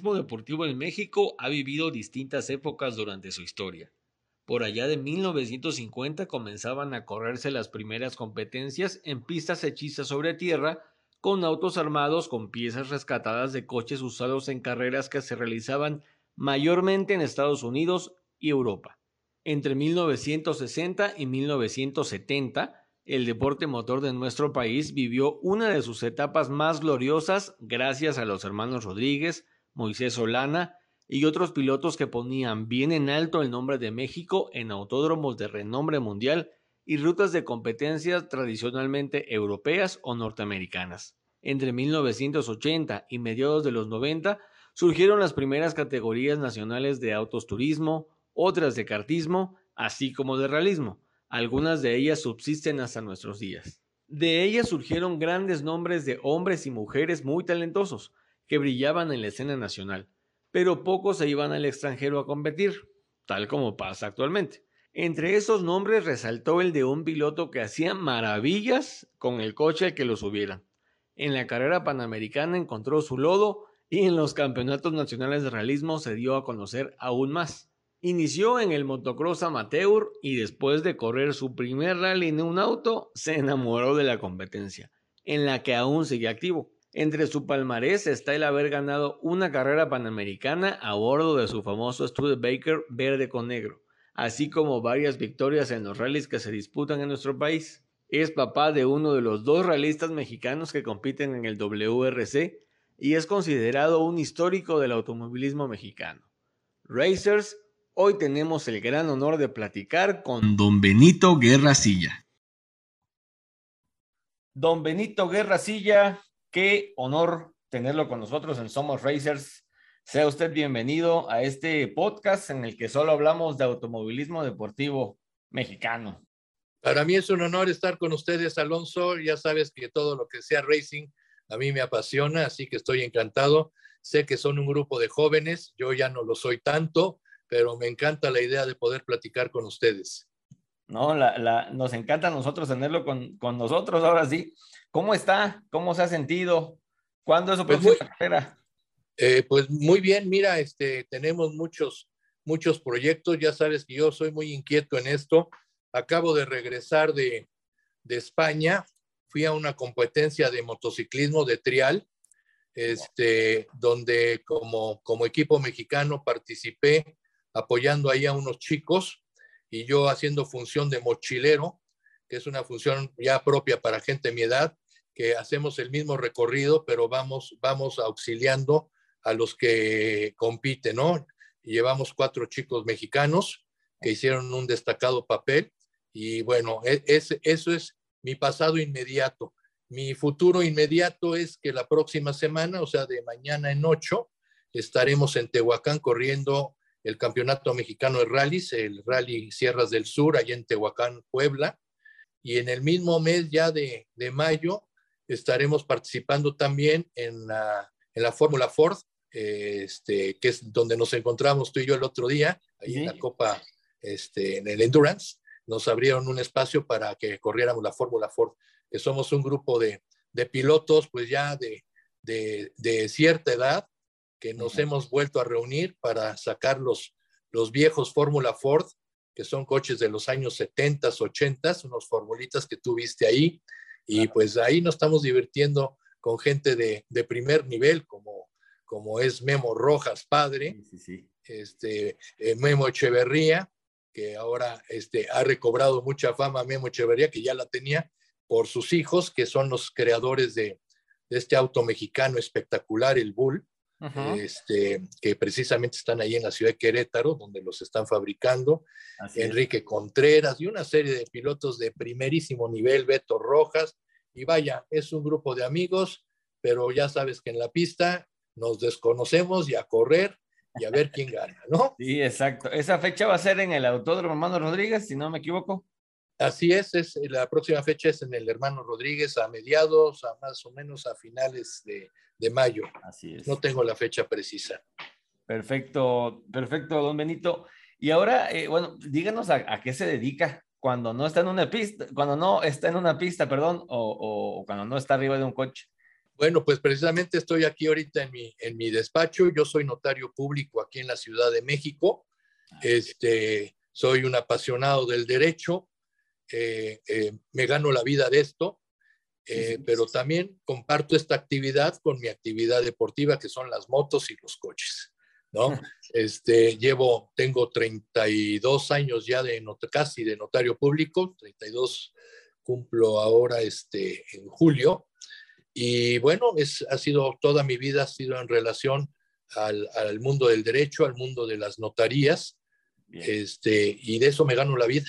Automovilismo deportivo en México ha vivido distintas épocas durante su historia. Por allá de 1950 comenzaban a correrse las primeras competencias en pistas hechizas sobre tierra con autos armados con piezas rescatadas de coches usados en carreras que se realizaban mayormente en Estados Unidos y Europa. Entre 1960 y 1970, el deporte motor de nuestro país vivió una de sus etapas más gloriosas gracias a los hermanos Rodríguez, Moisés Solana y otros pilotos que ponían bien en alto el nombre de México en autódromos de renombre mundial y rutas de competencias tradicionalmente europeas o norteamericanas. Entre 1980 y mediados de los 90 surgieron las primeras categorías nacionales de autos turismo, otras de kartismo, así como de realismo. Algunas de ellas subsisten hasta nuestros días. De ellas surgieron grandes nombres de hombres y mujeres muy talentosos, que brillaban en la escena nacional pero pocos se iban al extranjero a competir, tal como pasa actualmente. Entre esos nombres resaltó el de un piloto que hacía maravillas con el coche al que lo subieran. En la carrera panamericana encontró su lodo y en los campeonatos nacionales de realismo se dio a conocer aún más. Inició en el motocross amateur y después de correr su primer rally en un auto, se enamoró de la competencia, en la que aún sigue activo. Entre su palmarés está el haber ganado una carrera panamericana a bordo de su famoso Studebaker verde con negro, así como varias victorias en los rallies que se disputan en nuestro país. Es papá de uno de los dos realistas mexicanos que compiten en el WRC y es considerado un histórico del automovilismo mexicano. Racers, hoy tenemos el gran honor de platicar con don Benito Guerra Silla. Don Benito Guerra Silla, Qué honor tenerlo con nosotros en Somos Racers. Sea usted bienvenido a este podcast en el que solo hablamos de automovilismo deportivo mexicano. Para mí es un honor estar con ustedes, Alonso. Ya sabes que todo lo que sea racing a mí me apasiona, así que estoy encantado. Sé que son un grupo de jóvenes, yo ya no lo soy tanto, pero me encanta la idea de poder platicar con ustedes. No, la, nos encanta a nosotros tenerlo con, con nosotros ahora sí. ¿Cómo está? ¿Cómo se ha sentido? ¿Cuándo es su pues próxima carrera? Eh, pues muy bien, mira, este, tenemos muchos, muchos proyectos. Ya sabes que yo soy muy inquieto en esto. Acabo de regresar de, de España. Fui a una competencia de motociclismo de trial, este, donde como, como equipo mexicano participé apoyando ahí a unos chicos y yo haciendo función de mochilero, que es una función ya propia para gente de mi edad, hacemos el mismo recorrido, pero vamos, vamos auxiliando a los que compiten, ¿no? llevamos cuatro chicos mexicanos que hicieron un destacado papel y bueno, e, es, eso es mi pasado inmediato. Mi futuro inmediato es que la próxima semana, o sea, de mañana en ocho, estaremos en Tehuacán corriendo el Campeonato Mexicano de Rallys, el Rally Sierras del Sur, allá en Tehuacán, Puebla. Y en el mismo mes ya de mayo estaremos participando también en la, en la Fórmula Ford, este, que es donde nos encontramos tú y yo el otro día, ahí en la Copa, este, en el Endurance. Nos abrieron un espacio para que corriéramos la Fórmula Ford, que somos un grupo de, de pilotos, pues ya de, de, de cierta edad, que nos hemos vuelto a reunir para sacar los, los viejos Fórmula Ford, que son coches de los años 70, 80, unos formulitas que tú viste ahí. Y pues ahí nos estamos divirtiendo con gente de, de primer nivel, como, como es Memo Rojas, padre, Este, eh, Memo Echeverría, que ahora este, ha recobrado mucha fama, Memo Echeverría, que ya la tenía por sus hijos, que son los creadores de, de este auto mexicano espectacular, el Bull este, que precisamente están ahí en la ciudad de Querétaro, donde los están fabricando. Enrique Contreras y una serie de pilotos de primerísimo nivel, Beto Rojas. Y vaya, es un grupo de amigos, pero ya sabes que en la pista nos desconocemos y a correr y a ver quién gana, ¿no? Sí, exacto. Esa fecha va a ser en el Autódromo Hermano Rodríguez, si no me equivoco. Así es, es la próxima fecha es en el Hermano Rodríguez a mediados, a más o menos a finales de, de mayo. Así es. No tengo la fecha precisa. Perfecto, perfecto, don Benito. Y ahora, eh, bueno, díganos a, qué se dedica cuando no está en una pista, cuando no está en una pista, perdón, o, o, cuando no está arriba de un coche. Bueno, pues precisamente estoy aquí ahorita en mi, en mi despacho. Yo soy notario público aquí en la Ciudad de México. Este, soy un apasionado del derecho. Eh, eh, me gano la vida de esto. Eh, pero también comparto esta actividad con mi actividad deportiva, que son las motos y los coches, ¿no? Este, llevo, tengo 32 años ya de casi de notario público, 32 cumplo ahora este, en julio, y bueno, es, ha sido toda mi vida, ha sido en relación al, al mundo del derecho, al mundo de las notarías, este, y de eso me gano la vida.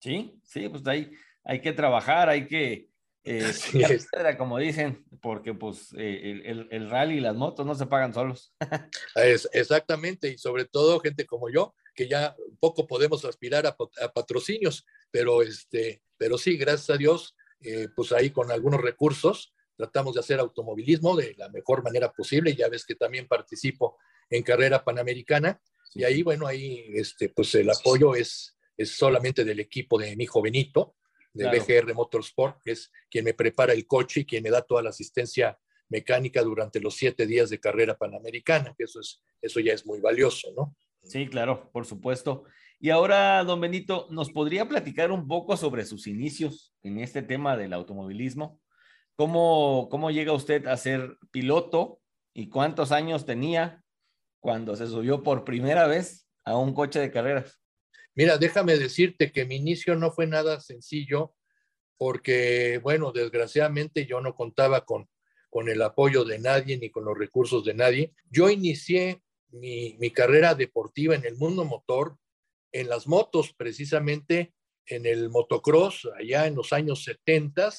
Sí, sí, pues ahí hay que trabajar, hay que eh, como dicen, porque pues eh, el, el, rally y las motos no se pagan solos. es, exactamente, y sobre todo gente como yo, que ya poco podemos aspirar a, patrocinios, pero, este, pero sí, gracias a Dios, eh, pues ahí con algunos recursos tratamos de hacer automovilismo de la mejor manera posible. Ya ves que también participo en carrera panamericana y ahí, bueno, ahí este, pues el apoyo es, es solamente del equipo de mi hijo Benito, de BGR Motorsport, que es quien me prepara el coche y quien me da toda la asistencia mecánica durante los siete días de carrera panamericana, que eso, es, eso ya es muy valioso, ¿no? Sí, claro, por supuesto. Y ahora, don Benito, ¿nos podría platicar un poco sobre sus inicios en este tema del automovilismo? ¿Cómo, cómo llega usted a ser piloto y cuántos años tenía cuando se subió por primera vez a un coche de carreras? Mira, déjame decirte que mi inicio no fue nada sencillo porque, bueno, desgraciadamente yo no contaba con, con el apoyo de nadie ni con los recursos de nadie. Yo inicié mi, mi carrera deportiva en el mundo motor, en las motos, precisamente en el motocross, allá en los años 70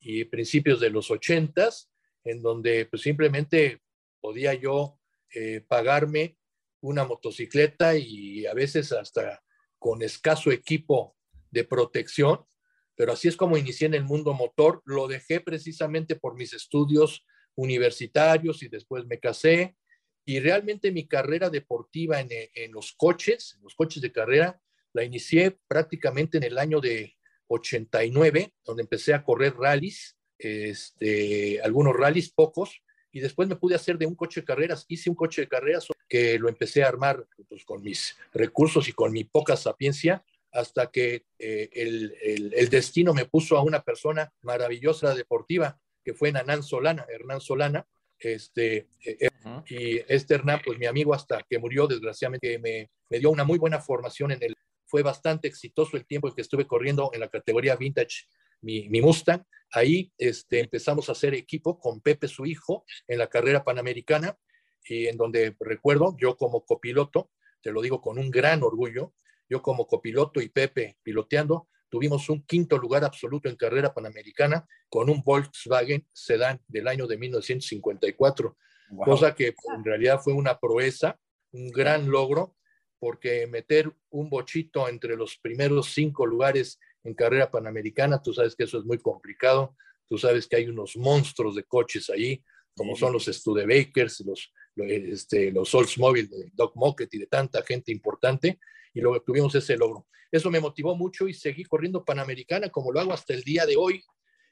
y principios de los 80, en donde pues, simplemente podía yo eh, pagarme una motocicleta y a veces hasta con escaso equipo de protección, pero así es como inicié en el mundo motor. Lo dejé precisamente por mis estudios universitarios y después me casé. Y realmente mi carrera deportiva en, los coches, en los coches de carrera, la inicié prácticamente en el año de 89, donde empecé a correr rallies, este, algunos rallies, pocos, y después me pude hacer de un coche de carreras. Hice un coche de carreras que lo empecé a armar pues, con mis recursos y con mi poca sapiencia hasta que eh, el, el, destino me puso a una persona maravillosa deportiva, que fue Hernán Solana, Hernán Solana, este, eh, eh, y este Hernán, pues mi amigo hasta que murió, desgraciadamente, me, me, dio una muy buena formación en el, fue bastante exitoso el tiempo en que estuve corriendo en la categoría vintage mi, mi Mustang. Ahí este, empezamos a hacer equipo con Pepe, su hijo, en la carrera panamericana, y en donde recuerdo, yo como copiloto, te lo digo con un gran orgullo, yo como copiloto y Pepe piloteando, tuvimos un quinto lugar absoluto en carrera panamericana con un Volkswagen Sedan del año de 1954, cosa que en realidad fue una proeza, un gran logro, porque meter un bochito entre los primeros cinco lugares en carrera panamericana, tú sabes que eso es muy complicado, tú sabes que hay unos monstruos de coches ahí, como son los Studebakers, los, este, los Oldsmobile de Doc Mocket y de tanta gente importante, y luego tuvimos ese logro. Eso me motivó mucho y seguí corriendo Panamericana, como lo hago hasta el día de hoy,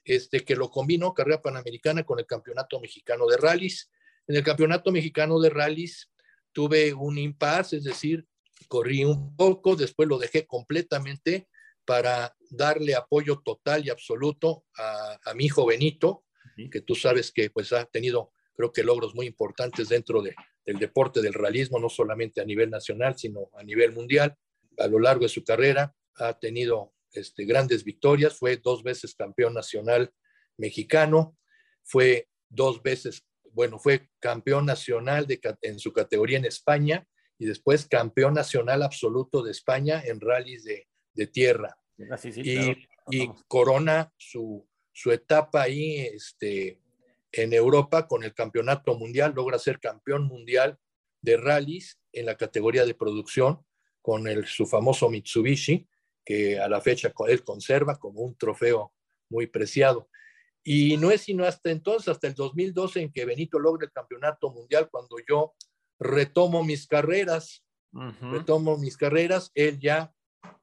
este, que lo combino, carrera Panamericana, con el Campeonato Mexicano de Rallys. En el Campeonato Mexicano de Rallys tuve un impasse, es decir, corrí un poco, después lo dejé completamente para darle apoyo total y absoluto a, mi hijo Benito, que tú sabes que pues ha tenido, creo que logros muy importantes dentro de, del deporte del realismo, no solamente a nivel nacional, sino a nivel mundial. A lo largo de su carrera ha tenido este, grandes victorias, fue dos veces campeón nacional mexicano, fue dos veces bueno, fue campeón nacional de, en su categoría en España y después campeón nacional absoluto de España en rallies de, de tierra. y, y, corona su, su etapa ahí este, en Europa con el campeonato mundial, logra ser campeón mundial de rallies en la categoría de producción con el, su famoso Mitsubishi, que a la fecha él conserva como un trofeo muy preciado. Y no es sino hasta entonces, hasta el 2012, en que Benito logra el campeonato mundial, cuando yo retomo mis carreras, retomo mis carreras, él ya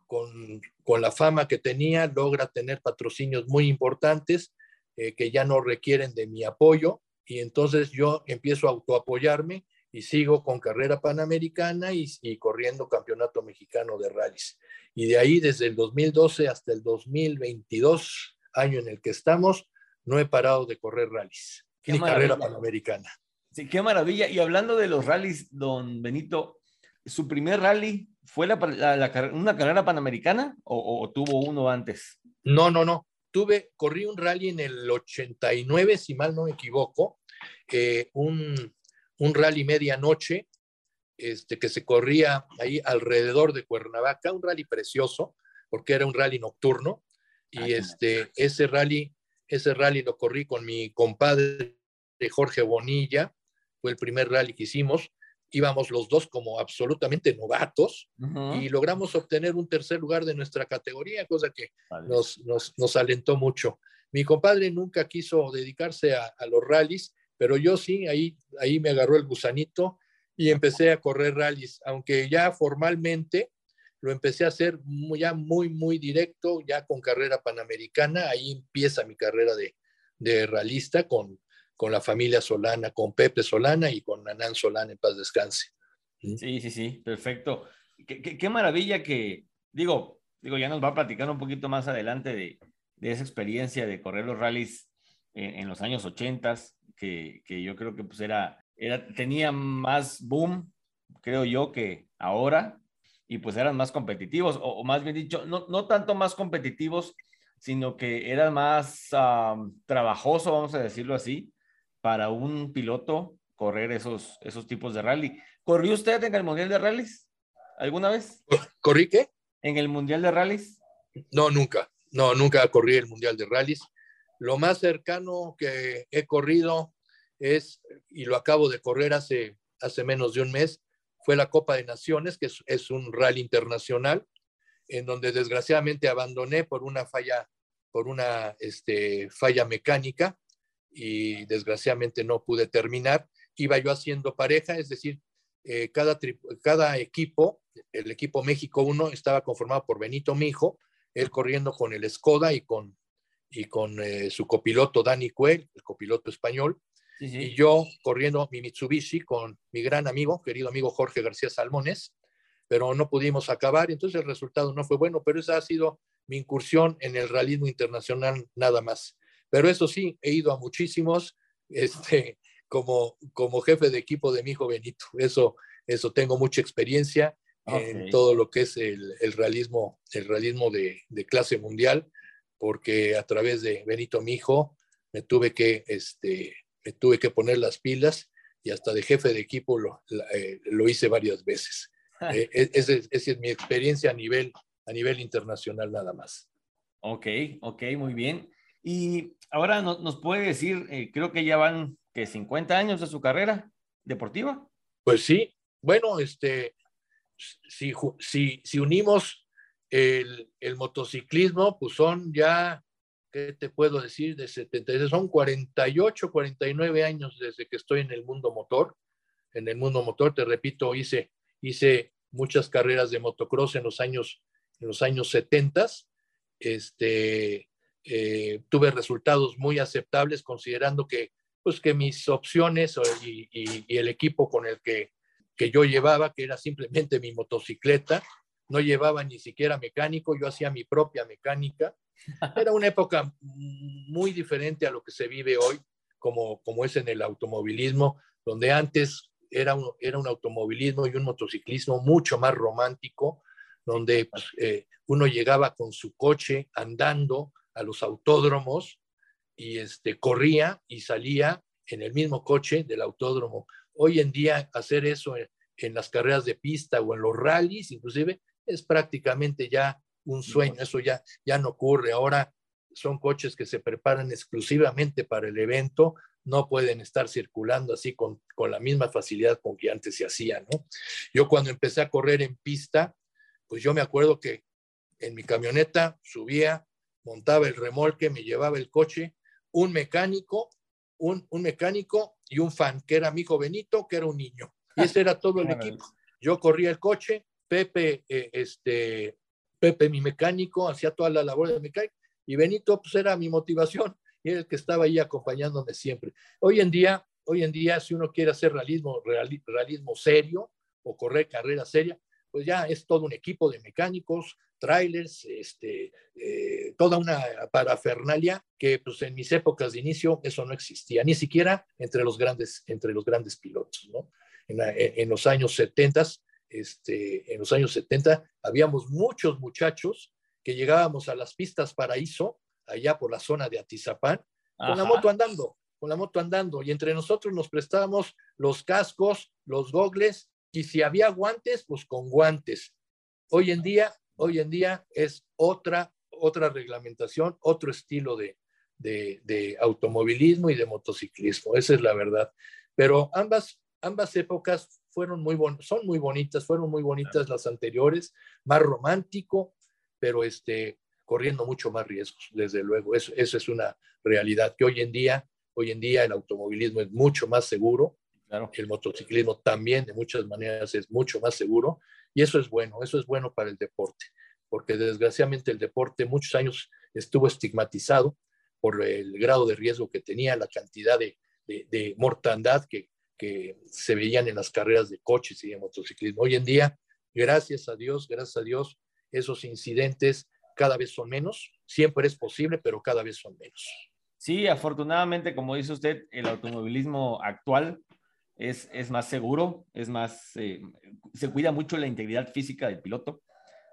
con, con, la fama que tenía logra tener patrocinios muy importantes eh, que ya no requieren de mi apoyo y entonces yo empiezo a autoapoyarme y sigo con carrera panamericana y, y corriendo campeonato mexicano de rallies. Y de ahí, desde el 2012 hasta el 2022, año en el que estamos, no he parado de correr rallies, ni carrera panamericana. Sí, qué maravilla. Y hablando de los rallies, don Benito, ¿su primer rally fue la, una carrera panamericana o, tuvo uno antes? No, no, no. Tuve, corrí un rally en el 89, si mal no me equivoco, eh, un, un rally medianoche este, que se corría ahí alrededor de Cuernavaca, un rally precioso, porque era un rally nocturno. Y este, ese rally ese rally lo corrí con mi compadre Jorge Bonilla, fue el primer rally que hicimos. Íbamos los dos como absolutamente novatos y logramos obtener un tercer lugar de nuestra categoría, cosa que nos, nos, alentó mucho. Mi compadre nunca quiso dedicarse a, los rallies, pero yo sí, ahí, ahí me agarró el gusanito y empecé a correr rallies, aunque ya formalmente lo empecé a hacer muy, ya muy, muy directo, ya con carrera panamericana. Ahí empieza mi carrera de, de realista con, con la familia Solana, con Pepe Solana y con Anán Solana en paz descanse. Sí, sí, sí, perfecto. Qué, maravilla que, digo, digo, ya nos va a platicar un poquito más adelante de, de esa experiencia de correr los rallies en, en los años 80, que, que, yo creo que pues era, era, tenía más boom, creo yo, que ahora y pues eran más competitivos, o, más bien dicho, no, no, tanto más competitivos, sino que eran más trabajoso, vamos a decirlo así, para un piloto correr esos, esos tipos de rally. ¿Corrió usted en el Mundial de Rallys alguna vez? ¿Corrí qué? ¿En el Mundial de Rallys? No, nunca. No, nunca corrí el Mundial de Rallys. Lo más cercano que he corrido es, y lo acabo de correr hace, hace menos de un mes, fue la Copa de Naciones, que es, un rally internacional, en donde desgraciadamente abandoné por una falla, por una este, falla mecánica y desgraciadamente no pude terminar. Iba yo haciendo pareja, es decir, eh, cada, cada equipo, el equipo México 1 estaba conformado por Benito Mijo, él corriendo con el Skoda y con, y con eh, su copiloto Dani Cuel, el copiloto español, y yo corriendo mi Mitsubishi con mi gran amigo, querido amigo Jorge García Salmones, pero no pudimos acabar, entonces el resultado no fue bueno, pero esa ha sido mi incursión en el realismo internacional nada más. Pero eso sí, he ido a muchísimos, este, como, como jefe de equipo de mi hijo Benito. Eso, eso tengo mucha experiencia en todo lo que es el, el realismo, el realismo de, de, clase mundial, porque a través de Benito, mi hijo, me tuve que este, me tuve que poner las pilas y hasta de jefe de equipo lo, eh, lo hice varias veces. Eh, e, esa, es, mi experiencia a nivel, a nivel internacional nada más. Ok, ok, muy bien. Y ahora nos puede decir, eh, creo que ya van que 50 años de su carrera deportiva. Pues sí, bueno, este, si, si, si unimos el, el, motociclismo, pues son ya ¿qué te puedo decir? De 70, son 48, 49 años desde que estoy en el mundo motor. En el mundo motor, te repito, hice, hice muchas carreras de motocross en los años, en los años 70. Este, eh, tuve resultados muy aceptables considerando que, pues, que mis opciones y, y, el equipo con el que, que yo llevaba, que era simplemente mi motocicleta, no llevaba ni siquiera mecánico, yo hacía mi propia mecánica. Era una época muy diferente a lo que se vive hoy, como, como es en el automovilismo, donde antes era un, era un automovilismo y un motociclismo mucho más romántico, donde pues, eh, uno llegaba con su coche andando a los autódromos y este, corría y salía en el mismo coche del autódromo. Hoy en día hacer eso en, en las carreras de pista o en los rallies, inclusive, es prácticamente ya un sueño. Eso ya, ya no ocurre. Ahora son coches que se preparan exclusivamente para el evento, no pueden estar circulando así con, con, la misma facilidad con que antes se hacía, ¿no? Yo cuando empecé a correr en pista, pues yo me acuerdo que en mi camioneta subía, montaba el remolque, me llevaba el coche, un mecánico, un, un mecánico y un fan, que era mi hijo Benito, que era un niño. Y ese era todo el equipo. Yo corría el coche, Pepe, eh, este, Pepe, mi mecánico, hacía toda la labor de mecánico, y Benito, pues era mi motivación y era el que estaba ahí acompañándome siempre. Hoy en día, hoy en día, si uno quiere hacer realismo, realismo serio o correr carrera seria, pues ya es todo un equipo de mecánicos, trailers, este, eh, toda una parafernalia que pues en mis épocas de inicio eso no existía, ni siquiera entre los grandes, entre los grandes pilotos, ¿no? En, en los años 70, este, en los años 70 habíamos muchos muchachos que llegábamos a las pistas Paraíso allá por la zona de Atizapán, con la moto andando, con la moto andando, y entre nosotros nos prestábamos los cascos, los gogles, y si había guantes, pues con guantes. Hoy en día, hoy en día es otra, otra reglamentación, otro estilo de, de, de automovilismo y de motociclismo, esa es la verdad. Pero ambas, ambas épocas fueron muy bon son muy bonitas, fueron muy bonitas las anteriores, más romántico, pero este, corriendo mucho más riesgos, desde luego. Eso, eso es una realidad que hoy en día, hoy en día el automovilismo es mucho más seguro, claro. el motociclismo también de muchas maneras es mucho más seguro y eso es bueno, eso es bueno para el deporte, porque desgraciadamente el deporte muchos años estuvo estigmatizado por el grado de riesgo que tenía, la cantidad de, de, de mortandad que, que se veían en las carreras de coches y de motociclismo. Hoy en día, gracias a Dios, gracias a Dios, esos incidentes cada vez son menos. Siempre es posible, pero cada vez son menos. Sí, afortunadamente, como dice usted, el automovilismo actual es, es más seguro, es más, eh, se cuida mucho la integridad física del piloto.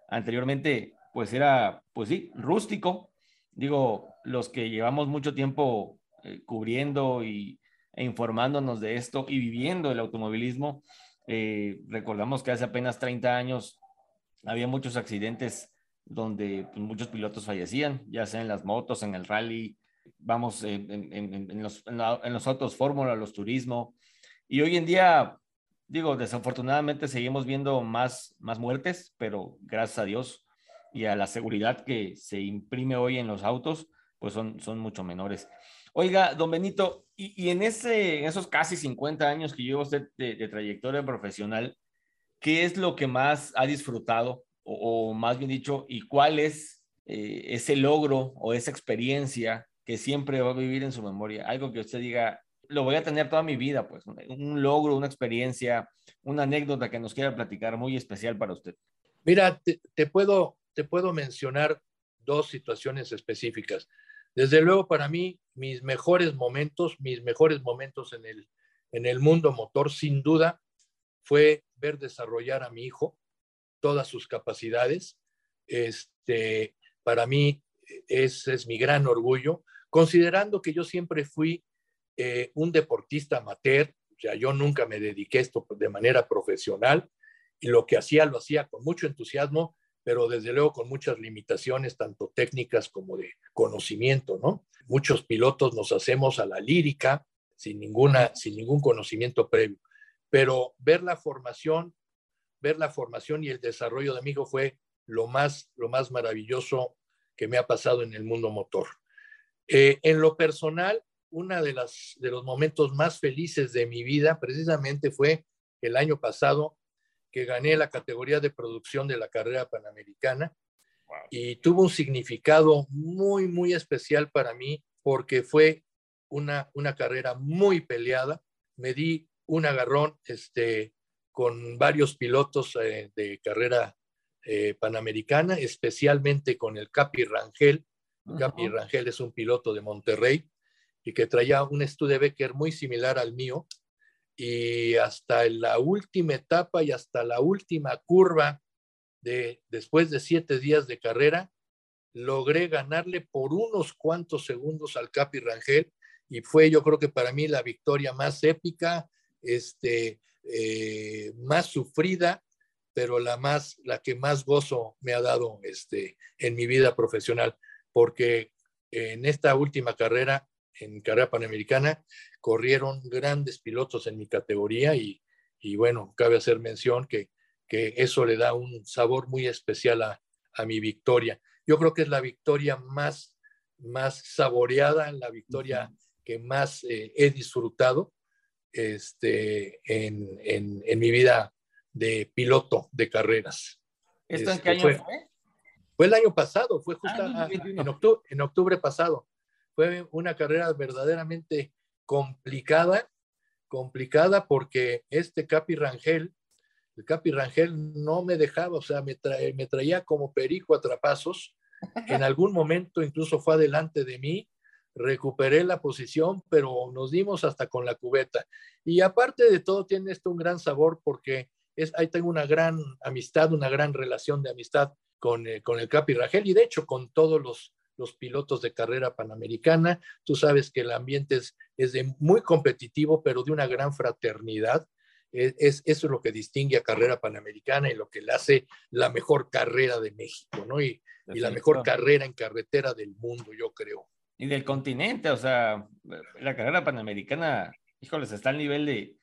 Anteriormente, pues era, pues sí, rústico. Digo, los que llevamos mucho tiempo eh, cubriendo y, e informándonos de esto y viviendo el automovilismo, eh, recordamos que hace apenas 30 años había muchos accidentes donde pues, muchos pilotos fallecían, ya sea en las motos, en el rally, vamos, en, en, en los, en, los, autos fórmula, los turismo. Y hoy en día, digo, desafortunadamente seguimos viendo más, más muertes, pero gracias a Dios y a la seguridad que se imprime hoy en los autos, pues son, son mucho menores. Oiga, don Benito, y, en, ese, esos casi 50 años que lleva usted de, de trayectoria profesional, ¿qué es lo que más ha disfrutado o, más bien dicho, y cuál es eh, ese logro o esa experiencia que siempre va a vivir en su memoria, algo que usted diga, lo voy a tener toda mi vida, pues un logro, una experiencia, una anécdota que nos quiera platicar muy especial para usted. Mira, te, puedo, te puedo mencionar dos situaciones específicas. Desde luego, para mí, mis mejores momentos, mis mejores momentos en el, en el mundo motor, sin duda, fue ver desarrollar a mi hijo, todas sus capacidades. Este, para mí ese es mi gran orgullo, considerando que yo siempre fui eh, un deportista amateur, o sea, yo nunca me dediqué a esto de manera profesional y lo que hacía lo hacía con mucho entusiasmo, pero desde luego con muchas limitaciones, tanto técnicas como de conocimiento, ¿no? Muchos pilotos nos hacemos a la lírica sin, ninguna, sin ningún conocimiento previo, pero ver la formación ver la formación y el desarrollo de mi hijo fue lo más, lo más maravilloso que me ha pasado en el mundo motor. Eh, en lo personal, uno de, las, de los momentos más felices de mi vida precisamente fue el año pasado que gané la categoría de producción de la carrera panamericana y tuvo un significado muy, muy especial para mí porque fue una, una carrera muy peleada. Me di un agarrón este, con varios pilotos eh, de carrera eh, panamericana, especialmente con el Capi Rangel. Capi Rangel es un piloto de Monterrey y que traía un Studebaker muy similar al mío. Y hasta la última etapa y hasta la última curva, de, después de siete días de carrera, logré ganarle por unos cuantos segundos al Capi Rangel y fue yo creo que para mí la victoria más épica, este, eh, más sufrida, pero la, más, la que más gozo me ha dado este, en mi vida profesional, porque en esta última carrera, en carrera panamericana, corrieron grandes pilotos en mi categoría y, y bueno, cabe hacer mención que, que, eso le da un sabor muy especial a, a, mi victoria. Yo creo que es la victoria más, más saboreada, la victoria que más eh, he disfrutado este, en, en, en, mi vida de piloto de carreras. ¿Esto en qué este, año fue? Fue el año pasado, fue justo ah, en, octubre, en octubre pasado. Fue una carrera verdaderamente complicada, complicada porque este Capi Rangel, el Capi Rangel no me dejaba, o sea, me, me traía como perico a trapazos. En algún momento incluso fue adelante de mí, recuperé la posición, pero nos dimos hasta con la cubeta. Y aparte de todo, tiene esto un gran sabor porque es, ahí tengo una gran amistad, una gran relación de amistad con, eh, con el Capi Rangel y de hecho con todos los, los pilotos de carrera panamericana. Tú sabes que el ambiente es, es de muy competitivo, pero de una gran fraternidad. Es, es, eso es lo que distingue a carrera panamericana y lo que le hace la mejor carrera de México, ¿no? Y, y la mejor carrera en carretera del mundo, yo creo. Y del continente, o sea, la carrera panamericana, híjoles, está al nivel de,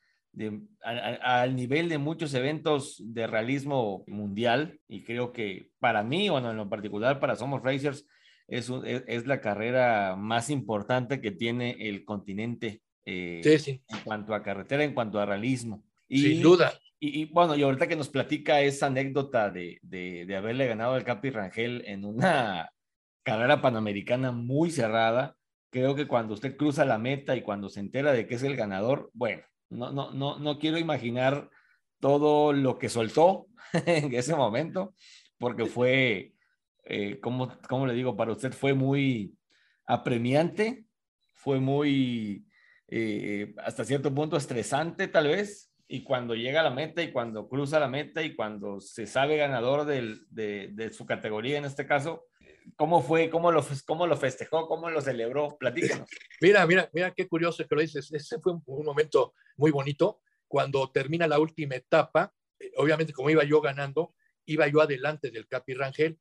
al nivel de muchos eventos de realismo mundial y creo que para mí, bueno, en lo particular para Somos Racers, es, es, la carrera más importante que tiene el continente eh, en cuanto a carretera, en cuanto a realismo. Y, Sin duda. Y, bueno, y ahorita que nos platica esa anécdota de, de, de haberle ganado al Capi Rangel en una carrera panamericana muy cerrada, creo que cuando usted cruza la meta y cuando se entera de que es el ganador, bueno, no, no, no, no quiero imaginar todo lo que soltó en ese momento, porque fue, eh, como, le digo, para usted fue muy apremiante, fue muy, eh, hasta cierto punto, estresante tal vez, y cuando llega a la meta y cuando cruza la meta y cuando se sabe ganador de, de, su categoría en este caso, ¿cómo fue? ¿Cómo lo, cómo lo festejó? ¿Cómo lo celebró? Platícanos. Mira, mira, mira qué curioso que lo dices. Ese fue un momento muy bonito. Cuando termina la última etapa, eh, obviamente como iba yo ganando, iba yo adelante del Capi Rangel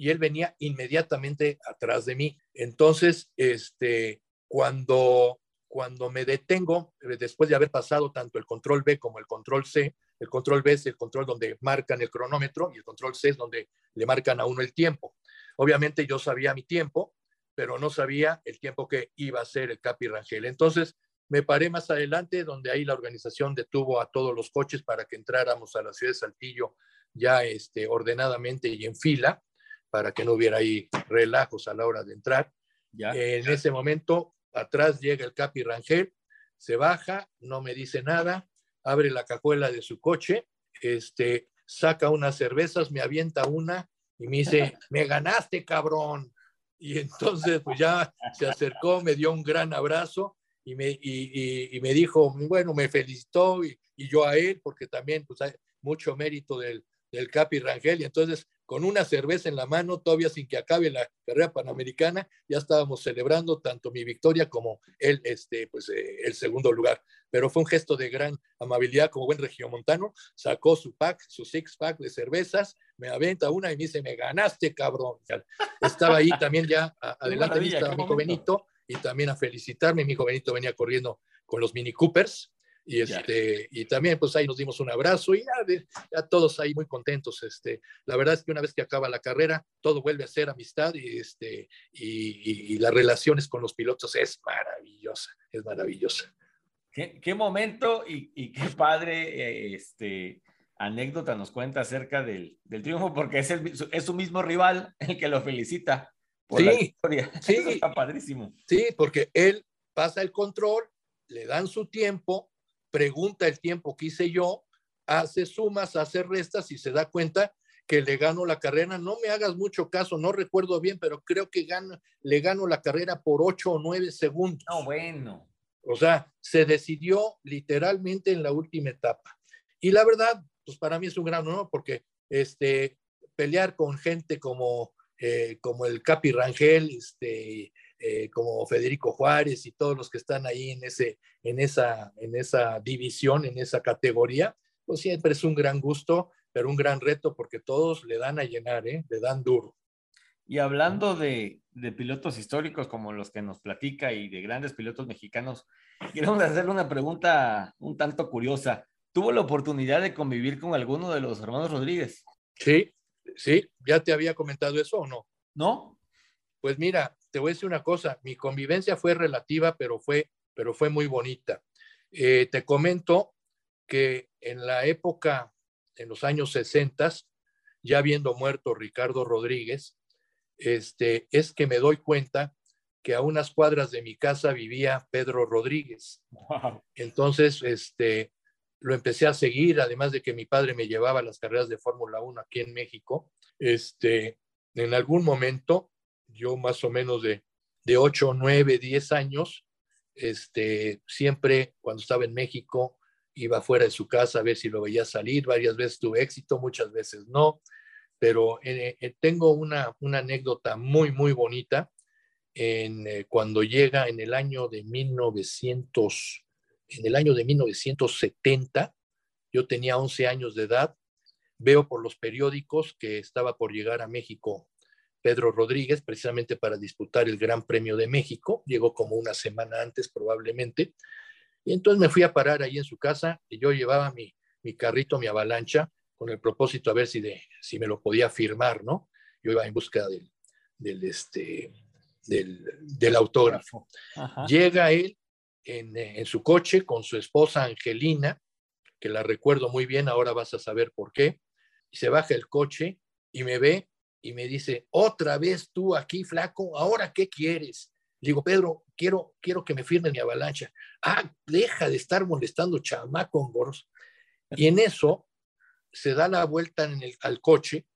y él venía inmediatamente atrás de mí. Entonces, este, cuando, cuando me detengo, eh, después de haber pasado tanto el control B como el control C, el control B es el control donde marcan el cronómetro y el control C es donde le marcan a uno el tiempo. Obviamente yo sabía mi tiempo, pero no sabía el tiempo que iba a ser el Capi Rangel. Entonces, me paré más adelante, donde ahí la organización detuvo a todos los coches para que entráramos a la ciudad de Saltillo ya este, ordenadamente y en fila, para que no hubiera ahí relajos a la hora de entrar. Ya, en ese momento, atrás llega el Capi Rangel, se baja, no me dice nada, abre la cajuela de su coche, este, saca unas cervezas, me avienta una y me dice, me ganaste, cabrón. Y entonces, pues ya se acercó, me dio un gran abrazo y me, y, y, me dijo, bueno, me felicitó y, y, yo a él, porque también pues, hay mucho mérito del, del Capi Rangel. Y entonces, con una cerveza en la mano, todavía sin que acabe la carrera panamericana, ya estábamos celebrando tanto mi victoria como él, este, pues, eh, el segundo lugar. Pero fue un gesto de gran amabilidad como buen regiomontano. Sacó su pack, su six pack de cervezas, me aventa una y me dice, me ganaste, cabrón. Estaba ahí también ya, adelante, mi amigo Benito y también a felicitarme. Mi hijo Benito venía corriendo con los Mini Coopers y, este, y también pues ahí nos dimos un abrazo y ya, todos ahí muy contentos. Este, la verdad es que una vez que acaba la carrera, todo vuelve a ser amistad y, este, y, y, las relaciones con los pilotos es maravillosa, es maravillosa. Qué, qué momento y, y, qué padre este, anécdota nos cuenta acerca del, del triunfo, porque es, el, es su mismo rival el que lo felicita sí, Sí, está padrísimo. Sí, porque él pasa el control, le dan su tiempo, pregunta el tiempo que hice yo, hace sumas, hace restas y se da cuenta que le gano la carrera. No me hagas mucho caso, no recuerdo bien, pero creo que gano, le gano la carrera por ocho o nueve segundos. No, bueno. O sea, se decidió literalmente en la última etapa. Y la verdad, pues para mí es un gran honor porque este, pelear con gente como eh, como el Capi Rangel, este, eh, como Federico Juárez y todos los que están ahí en, ese, en, esa, en esa división, en esa categoría, pues siempre es un gran gusto, pero un gran reto porque todos le dan a llenar, ¿eh? le dan duro. Y hablando de, de, pilotos históricos como los que nos platica y de grandes pilotos mexicanos, queremos hacerle una pregunta un tanto curiosa. ¿Tuvo la oportunidad de convivir con alguno de los hermanos Rodríguez? Sí, sí, ya te había comentado eso o no. ¿No? Pues mira, te voy a decir una cosa, mi convivencia fue relativa, pero fue, pero fue muy bonita. Eh, te comento que en la época, en los años 60, ya habiendo muerto Ricardo Rodríguez, este, es que me doy cuenta que a unas cuadras de mi casa vivía Pedro Rodríguez. Entonces, este, lo empecé a seguir, además de que mi padre me llevaba a las carreras de Fórmula 1 aquí en México. Este, en algún momento yo más o menos de, de 8, 9, 10 años, este, siempre cuando estaba en México iba fuera de su casa a ver si lo veía salir, varias veces tuve éxito, muchas veces no, pero eh, eh, tengo una, una, anécdota muy, muy bonita en, eh, cuando llega en el año de 1900, en el año de 1970, yo tenía 11 años de edad, veo por los periódicos que estaba por llegar a México Pedro Rodríguez, precisamente para disputar el Gran Premio de México. Llegó como una semana antes probablemente. Y entonces me fui a parar ahí en su casa y yo llevaba mi, mi carrito, mi avalancha, con el propósito a ver si, de, si me lo podía firmar, ¿no? Yo iba en busca del, del, este, del, del autógrafo. Llega él en, en su coche con su esposa Angelina, que la recuerdo muy bien, ahora vas a saber por qué, y se baja el coche y me ve y me dice, otra vez tú aquí, flaco, ¿ahora qué quieres? Le digo, Pedro, quiero, quiero que me firme mi avalancha. Ah, deja de estar molestando chamaco goros. Y en eso se da la vuelta en el, al coche,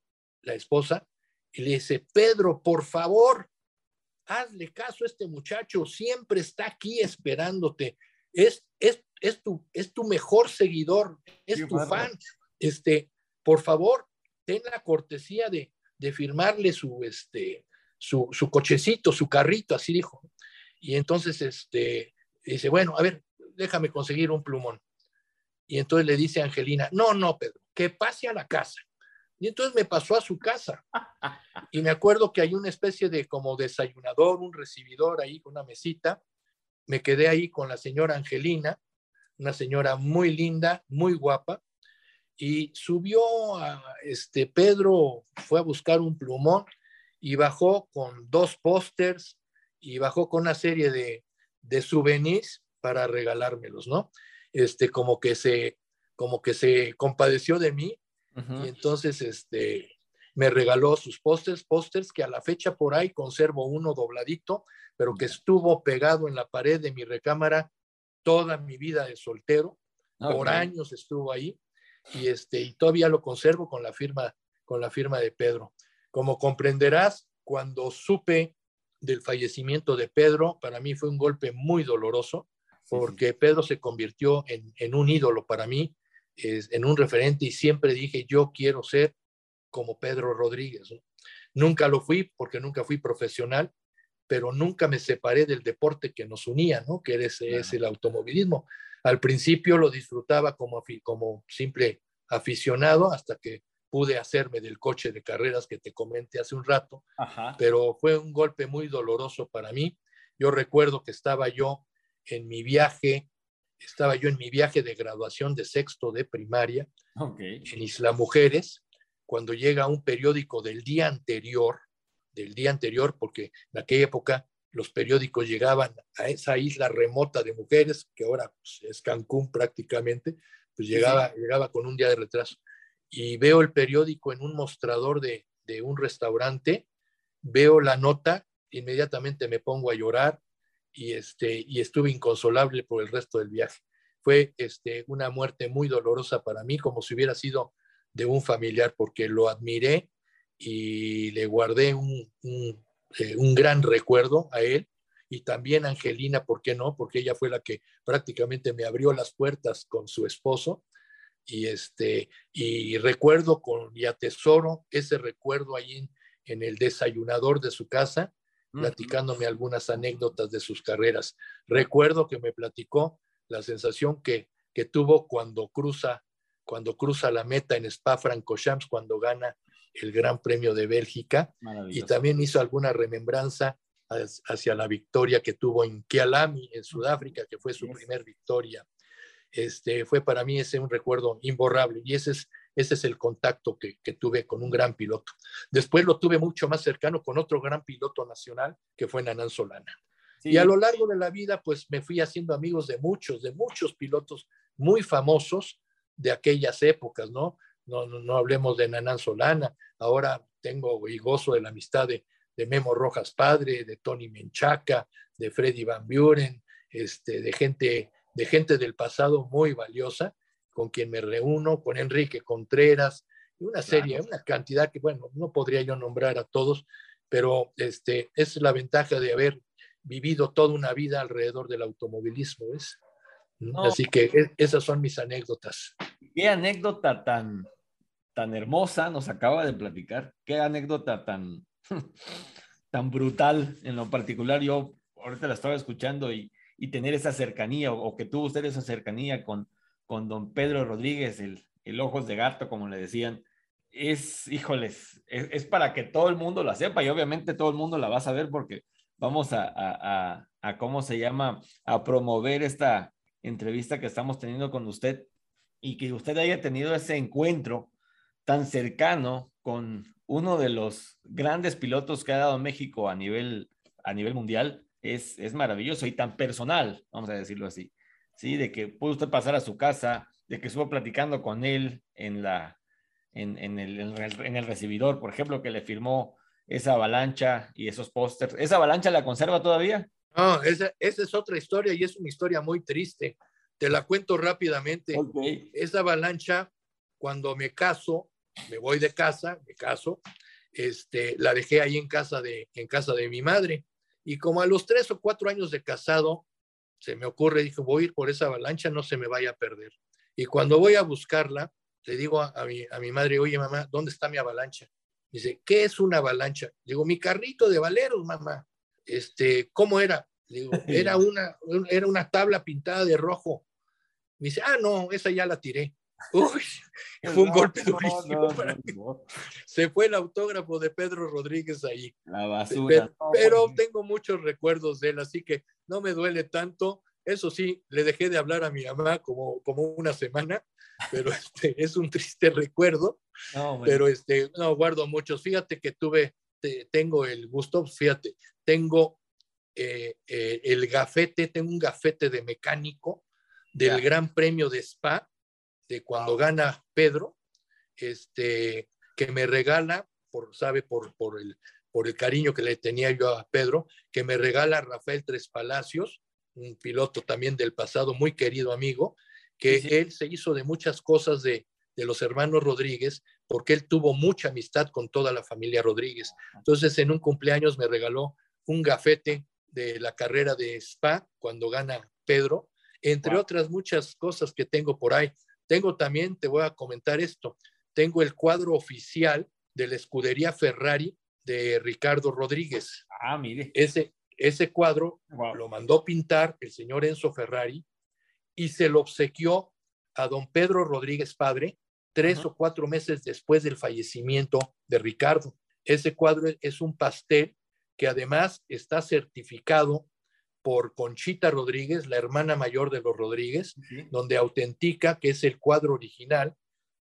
la esposa, y le dice, Pedro, por favor, hazle caso a este muchacho, siempre está aquí esperándote. Es, es, es, tu, es tu mejor seguidor, es tu fan. Este, por favor, ten la cortesía de, de firmarle su, este, su, su, cochecito, su carrito, así dijo. Y entonces este, dice, bueno, a ver, déjame conseguir un plumón. Y entonces le dice a Angelina, no, no, Pedro, que pase a la casa. Y entonces me pasó a su casa. Y me acuerdo que hay una especie de como desayunador, un recibidor ahí con una mesita. Me quedé ahí con la señora Angelina, una señora muy linda, muy guapa y subió a este Pedro, fue a buscar un plumón y bajó con dos pósters y bajó con una serie de, de souvenirs para regalármelos, ¿no? Este, como que se, como que se compadeció de mí y entonces, este, me regaló sus pósters, pósters que a la fecha por ahí conservo uno dobladito, pero que estuvo pegado en la pared de mi recámara toda mi vida de soltero, por años estuvo ahí y, este, y todavía lo conservo con la, firma, con la firma de Pedro. Como comprenderás, cuando supe del fallecimiento de Pedro, para mí fue un golpe muy doloroso, porque Pedro se convirtió en, en un ídolo para mí, es, en un referente, y siempre dije, yo quiero ser como Pedro Rodríguez. Nunca lo fui porque nunca fui profesional, pero nunca me separé del deporte que nos unía, ¿no? que es, es el automovilismo. Al principio lo disfrutaba como, como simple aficionado hasta que pude hacerme del coche de carreras que te comenté hace un rato, pero fue un golpe muy doloroso para mí. Yo recuerdo que estaba yo en mi viaje, estaba yo en mi viaje de graduación de sexto de primaria en Isla Mujeres, cuando llega un periódico del día anterior, del día anterior, porque en aquella época los periódicos llegaban a esa isla remota de mujeres, que ahora pues, es Cancún prácticamente, pues llegaba, llegaba con un día de retraso. Y veo el periódico en un mostrador de, de un restaurante, veo la nota, inmediatamente me pongo a llorar y, este, y estuve inconsolable por el resto del viaje. Fue este, una muerte muy dolorosa para mí, como si hubiera sido de un familiar, porque lo admiré y le guardé un, eh, un gran recuerdo a él y también a Angelina, ¿por qué no? Porque ella fue la que prácticamente me abrió las puertas con su esposo y este y recuerdo con y atesoro ese recuerdo ahí en, el desayunador de su casa platicándome algunas anécdotas de sus carreras. Recuerdo que me platicó la sensación que, que tuvo cuando cruza, cuando cruza la meta en Spa-Francorchamps, cuando gana el Gran Premio de Bélgica, y también hizo alguna remembranza hacia la victoria que tuvo en Kialami, en Sudáfrica, que fue su primer victoria. Este, fue para mí ese un recuerdo imborrable y ese es, ese es el contacto que, que, tuve con un gran piloto. Después lo tuve mucho más cercano con otro gran piloto nacional que fue Nanán Solana. Y a lo largo de la vida, pues me fui haciendo amigos de muchos, de muchos pilotos muy famosos de aquellas épocas, ¿no? No, no, no hablemos de Nanán Solana, ahora tengo y gozo de la amistad de, de Memo Rojas Padre, de Tony Menchaca, de Freddy Van Buren, este, de, gente, de gente del pasado muy valiosa, con quien me reúno, con Enrique Contreras, y una serie, una cantidad que, bueno, no podría yo nombrar a todos, pero este, es la ventaja de haber vivido toda una vida alrededor del automovilismo, ¿ves? Así que e, esas son mis anécdotas. Qué anécdota tan, tan hermosa nos acaba de platicar, qué anécdota tan, tan brutal en lo particular. Yo ahorita la estaba escuchando y, y tener esa cercanía o, que tuvo usted esa cercanía con, con don Pedro Rodríguez, el, el ojos de gato, como le decían, es, híjoles, es, es, para que todo el mundo la sepa y obviamente todo el mundo la va a saber porque vamos a, a, a, ¿cómo se llama? A promover esta entrevista que estamos teniendo con usted y que usted haya tenido ese encuentro tan cercano con uno de los grandes pilotos que ha dado México a nivel, a nivel mundial es, es maravilloso y tan personal, vamos a decirlo así, ¿sí? De que pudo usted pasar a su casa, de que estuvo platicando con él en, la, en, en, el, en el recibidor, por ejemplo, que le firmó esa avalancha y esos pósters. ¿Esa avalancha la conserva todavía? No, esa, esa, es otra historia y es una historia muy triste. Te la cuento rápidamente. Okay. Esa avalancha, cuando me caso, me voy de casa, me caso, este, la dejé ahí en casa, de, en casa de mi madre. Y como a los tres o cuatro años de casado, se me ocurre, dije, voy a ir por esa avalancha, no se me vaya a perder. Y cuando voy a buscarla, le digo a, a, mi, a mi madre, oye mamá, ¿dónde está mi avalancha? Dice, ¿qué es una avalancha? Digo, mi carrito de valeros, mamá. Este, ¿cómo era? Digo, era una, era una tabla pintada de rojo. Me dice, ah, no, esa ya la tiré. Uy, fue un no, golpe durísimo. No, para mí. Se fue el autógrafo de Pedro Rodríguez ahí. La basura. Pero, pero tengo muchos recuerdos de él, así que no me duele tanto. Eso sí, le dejé de hablar a mi mamá como, como una semana, pero este, es un triste recuerdo. No. Pero este, no, guardo muchos. Fíjate que tuve, te, tengo el gusto, fíjate, tengo eh, eh, el gafete, tengo un gafete de mecánico del. Gran Premio de Spa, de cuando wow. gana Pedro, este, que me regala, por, sabe, por, por, el, por el cariño que le tenía yo a Pedro, que me regala Rafael Tres Palacios, un piloto también del pasado, muy querido amigo, que sí, sí. él se hizo de muchas cosas de, de los hermanos Rodríguez, porque él tuvo mucha amistad con toda la familia Rodríguez. Entonces, en un cumpleaños me regaló un gafete de la carrera de Spa cuando gana Pedro, entre wow. otras muchas cosas que tengo por ahí. Tengo también, te voy a comentar esto, tengo el cuadro oficial de la escudería Ferrari de Ricardo Rodríguez. Ah, mire. Ese, ese cuadro wow. lo mandó pintar el señor Enzo Ferrari y se lo obsequió a don Pedro Rodríguez padre tres uh -huh. o cuatro meses después del fallecimiento de Ricardo. Ese cuadro es un pastel que además está certificado por Conchita Rodríguez, la hermana mayor de los Rodríguez, uh -huh. donde autentica que es el cuadro original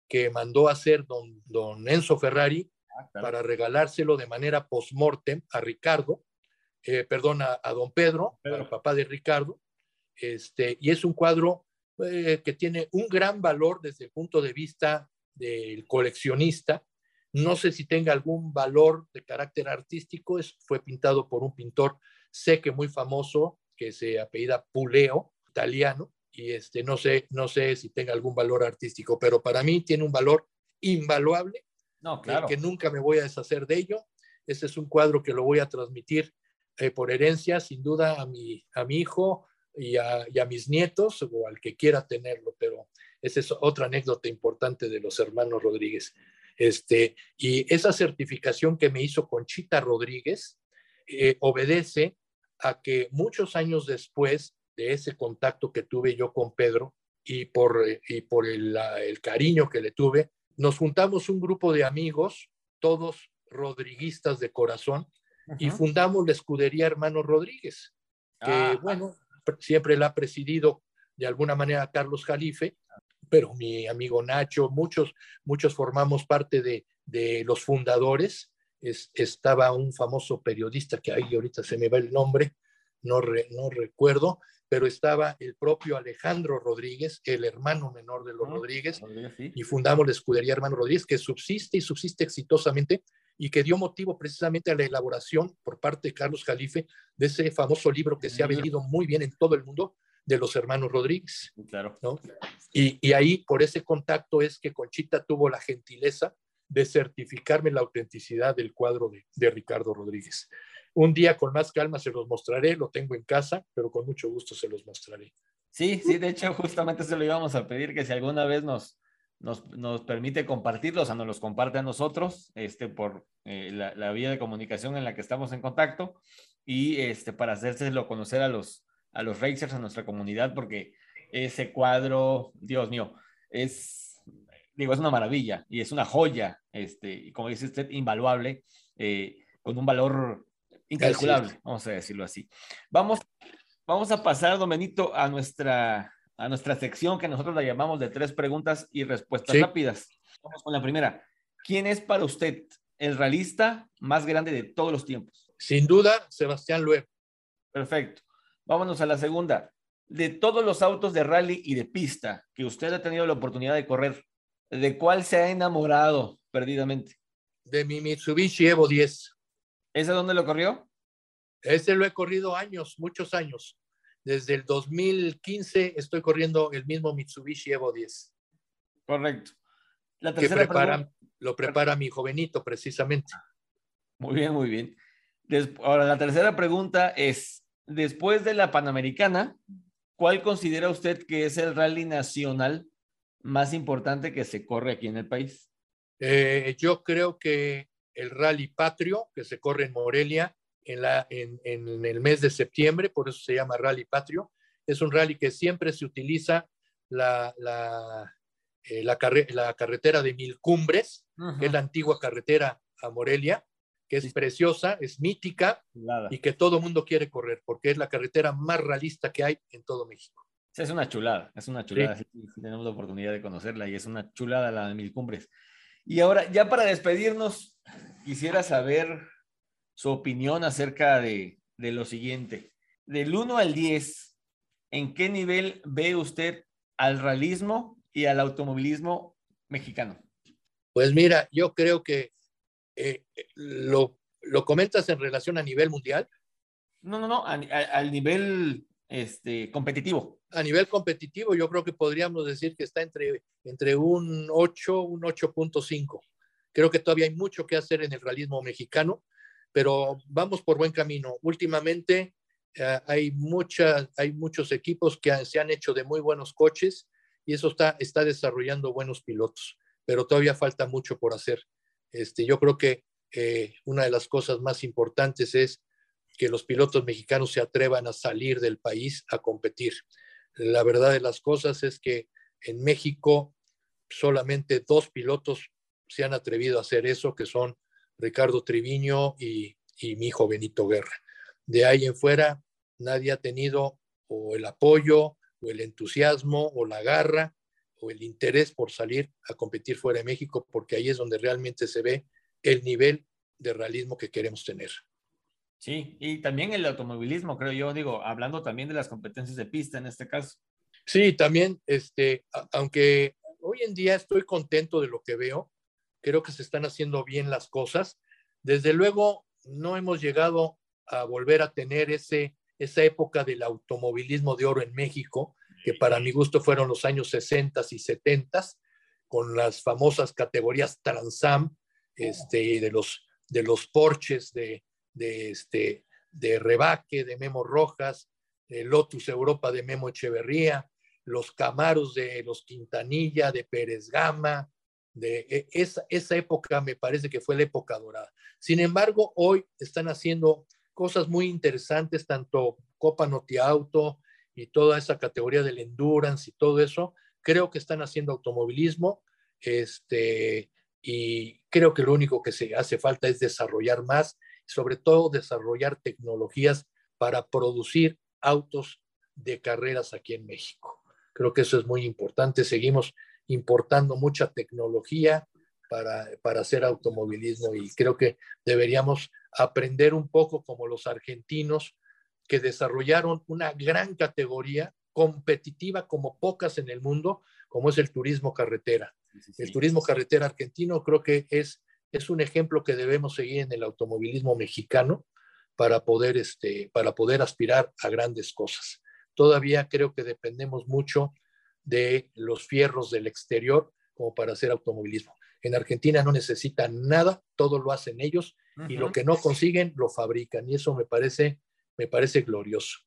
que mandó a hacer don, don Enzo Ferrari ah, claro. para regalárselo de manera post-mortem a Ricardo, eh, perdón, a, a, don Pedro, Pedro, al papá de Ricardo, este, y es un cuadro eh, que tiene un gran valor desde el punto de vista del coleccionista. No sé si tenga algún valor de carácter artístico, es, fue pintado por un pintor, sé que muy famoso, que se apellida Puleo, italiano, y este, no, sé, no sé si tenga algún valor artístico, pero para mí tiene un valor invaluable, no, claro. eh, que nunca me voy a deshacer de ello. Ese es un cuadro que lo voy a transmitir eh, por herencia, sin duda, a mi, a mi hijo y a, y a, mis nietos o al que quiera tenerlo, pero esa es otra anécdota importante de los hermanos Rodríguez. Este, y esa certificación que me hizo Conchita Rodríguez eh, obedece a que muchos años después de ese contacto que tuve yo con Pedro y por, y por el, el cariño que le tuve, nos juntamos un grupo de amigos, todos rodriguistas de corazón, y fundamos la escudería Hermano Rodríguez, que ah. bueno, siempre la ha presidido de alguna manera Carlos Jalife, pero mi amigo Nacho, muchos, muchos formamos parte de, de los fundadores. Es, estaba un famoso periodista que ahí ahorita se me va el nombre, no, no recuerdo, pero estaba el propio Alejandro Rodríguez, el hermano menor de los ah, Rodríguez, y fundamos la escudería Hermano Rodríguez, que subsiste y subsiste exitosamente y que dio motivo precisamente a la elaboración por parte de Carlos Jalife de ese famoso libro que se ha vendido muy bien en todo el mundo de los hermanos Rodríguez. Claro. ¿no? Y, y, ahí, por ese contacto, es que Conchita tuvo la gentileza de certificarme la autenticidad del cuadro de, de Ricardo Rodríguez. Un día con más calma se los mostraré, lo tengo en casa, pero con mucho gusto se los mostraré. Sí, sí, de hecho justamente se lo íbamos a pedir que si alguna vez nos, nos, nos permite compartirlos, o sea, nos los comparte a nosotros, este, por eh, la, vía de comunicación en la que estamos en contacto y este, para hacérselo conocer a los, a los racers, a nuestra comunidad, porque ese cuadro, Dios mío, es, digo, es una maravilla y es una joya, este, como dice usted, invaluable, eh, con un valor incalculable, vamos a decirlo así. Vamos, vamos a pasar, Don Benito, a nuestra, a nuestra sección que nosotros la llamamos de tres preguntas y respuestas rápidas. Vamos con la primera. ¿Quién es para usted el realista más grande de todos los tiempos? Sin duda, Sebastián Loeb. Perfecto. Vámonos a la segunda. De todos los autos de rally y de pista que usted ha tenido la oportunidad de correr, ¿de cuál se ha enamorado perdidamente? De mi Mitsubishi Evo 10. ¿Ese dónde lo corrió? Ese lo he corrido años, muchos años. Desde el 2015 estoy corriendo el mismo Mitsubishi Evo 10. Correcto. La tercera que prepara, lo prepara mi jovenito precisamente. Muy bien, muy bien. Ahora, la tercera pregunta es, después de la Panamericana, ¿cuál considera usted que es el rally nacional más importante que se corre aquí en el país? Eh, yo creo que el Rally Patrio, que se corre en Morelia en, la, en, en, el mes de septiembre, por eso se llama Rally Patrio. Es un rally que siempre se utiliza la, la, eh, la, la carretera de Mil Cumbres, uh -huh. que es la antigua carretera a Morelia, que es sí. preciosa, es mítica Nada. y que todo mundo quiere correr, porque es la carretera más realista que hay en todo México. Sí, es una chulada, es una chulada. Sí. Sí, tenemos la oportunidad de conocerla y es una chulada la de Mil Cumbres. Y ahora, ya para despedirnos, quisiera saber su opinión acerca de, de lo siguiente. Del 1 al 10, ¿en qué nivel ve usted al realismo y al automovilismo mexicano? Pues mira, yo creo que eh, lo, lo, comentas en relación a nivel mundial. No, no, no, al nivel este, competitivo. A nivel competitivo, yo creo que podríamos decir que está entre, entre un 8, un 8.5. Creo que todavía hay mucho que hacer en el realismo mexicano, pero vamos por buen camino. Últimamente eh, hay, mucha, hay muchos equipos que se han hecho de muy buenos coches y eso está, está desarrollando buenos pilotos, pero todavía falta mucho por hacer. Este, yo creo que eh, una de las cosas más importantes es que los pilotos mexicanos se atrevan a salir del país a competir. La verdad de las cosas es que en México solamente dos pilotos se han atrevido a hacer eso, que son Ricardo Triviño y, mi hijo Benito Guerra. De ahí en fuera, nadie ha tenido o el apoyo, o el entusiasmo, o la garra, o el interés por salir a competir fuera de México, porque ahí es donde realmente se ve el nivel de realismo que queremos tener. Sí, y también el automovilismo, creo yo, digo, hablando también de las competencias de pista en este caso. Sí, también, este, aunque hoy en día estoy contento de lo que veo, creo que se están haciendo bien las cosas. Desde luego, no hemos llegado a volver a tener ese, esa época del automovilismo de oro en México, que para mi gusto fueron los años 60 y 70, con las famosas categorías Transam, este, de los, de los Porches de, de, este, de Rebaque, de Memo Rojas, de Lotus Europa de Memo Echeverría, los Camaros de los Quintanilla, de Pérez Gama, de e, esa, esa época me parece que fue la época dorada. Sin embargo, hoy están haciendo cosas muy interesantes, tanto Copa Noti Auto y toda esa categoría del endurance y todo eso. Creo que están haciendo automovilismo. Este, y creo que lo único que se hace falta es desarrollar más, sobre todo desarrollar tecnologías para producir autos de carreras aquí en México. Creo que eso es muy importante. Seguimos importando mucha tecnología para, para hacer automovilismo y creo que deberíamos aprender un poco como los argentinos que desarrollaron una gran categoría competitiva como pocas en el mundo, como es el turismo carretera. El turismo carretera argentino creo que es, es un ejemplo que debemos seguir en el automovilismo mexicano para poder, este, para poder aspirar a grandes cosas. Todavía creo que dependemos mucho de los fierros del exterior como para hacer automovilismo. En Argentina no necesitan nada, todo lo hacen ellos y lo que no consiguen lo fabrican y eso me parece, me parece glorioso.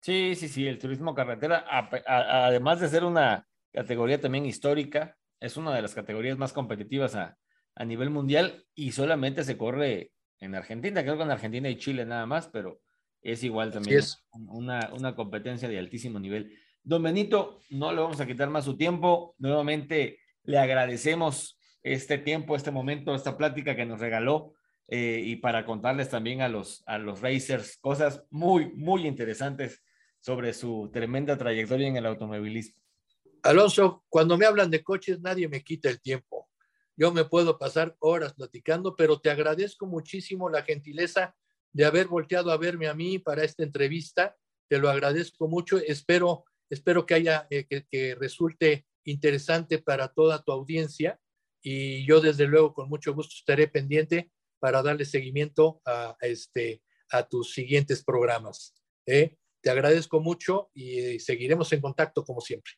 Sí, sí, sí, el turismo carretera, además de ser una categoría también histórica, es una de las categorías más competitivas a, nivel mundial y solamente se corre en Argentina, creo que en Argentina y Chile nada más, pero es igual también es. Una, una competencia de altísimo nivel. Don Benito, no le vamos a quitar más su tiempo. Nuevamente le agradecemos este tiempo, este momento, esta plática que nos regaló eh, y para contarles también a los, a los racers cosas muy, muy interesantes sobre su tremenda trayectoria en el automovilismo. Alonso, cuando me hablan de coches, nadie me quita el tiempo. Yo me puedo pasar horas platicando, pero te agradezco muchísimo la gentileza de haber volteado a verme a mí para esta entrevista. Te lo agradezco mucho. Espero, espero que haya, eh, que, resulte interesante para toda tu audiencia. Y yo, desde luego, con mucho gusto estaré pendiente para darle seguimiento a, este, a tus siguientes programas. ¿eh? Te agradezco mucho y seguiremos en contacto como siempre.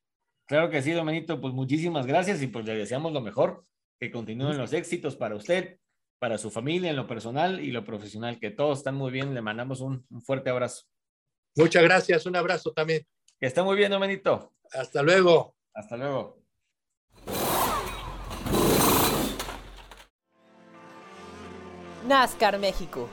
Claro que sí, Domenito, pues muchísimas gracias y pues le deseamos lo mejor, que continúen los éxitos para usted, para su familia en lo personal y lo profesional, que todos están muy bien, le mandamos un, fuerte abrazo. Muchas gracias, un abrazo también. Que esté muy bien, Domenito. Hasta luego. Hasta luego. NASCAR México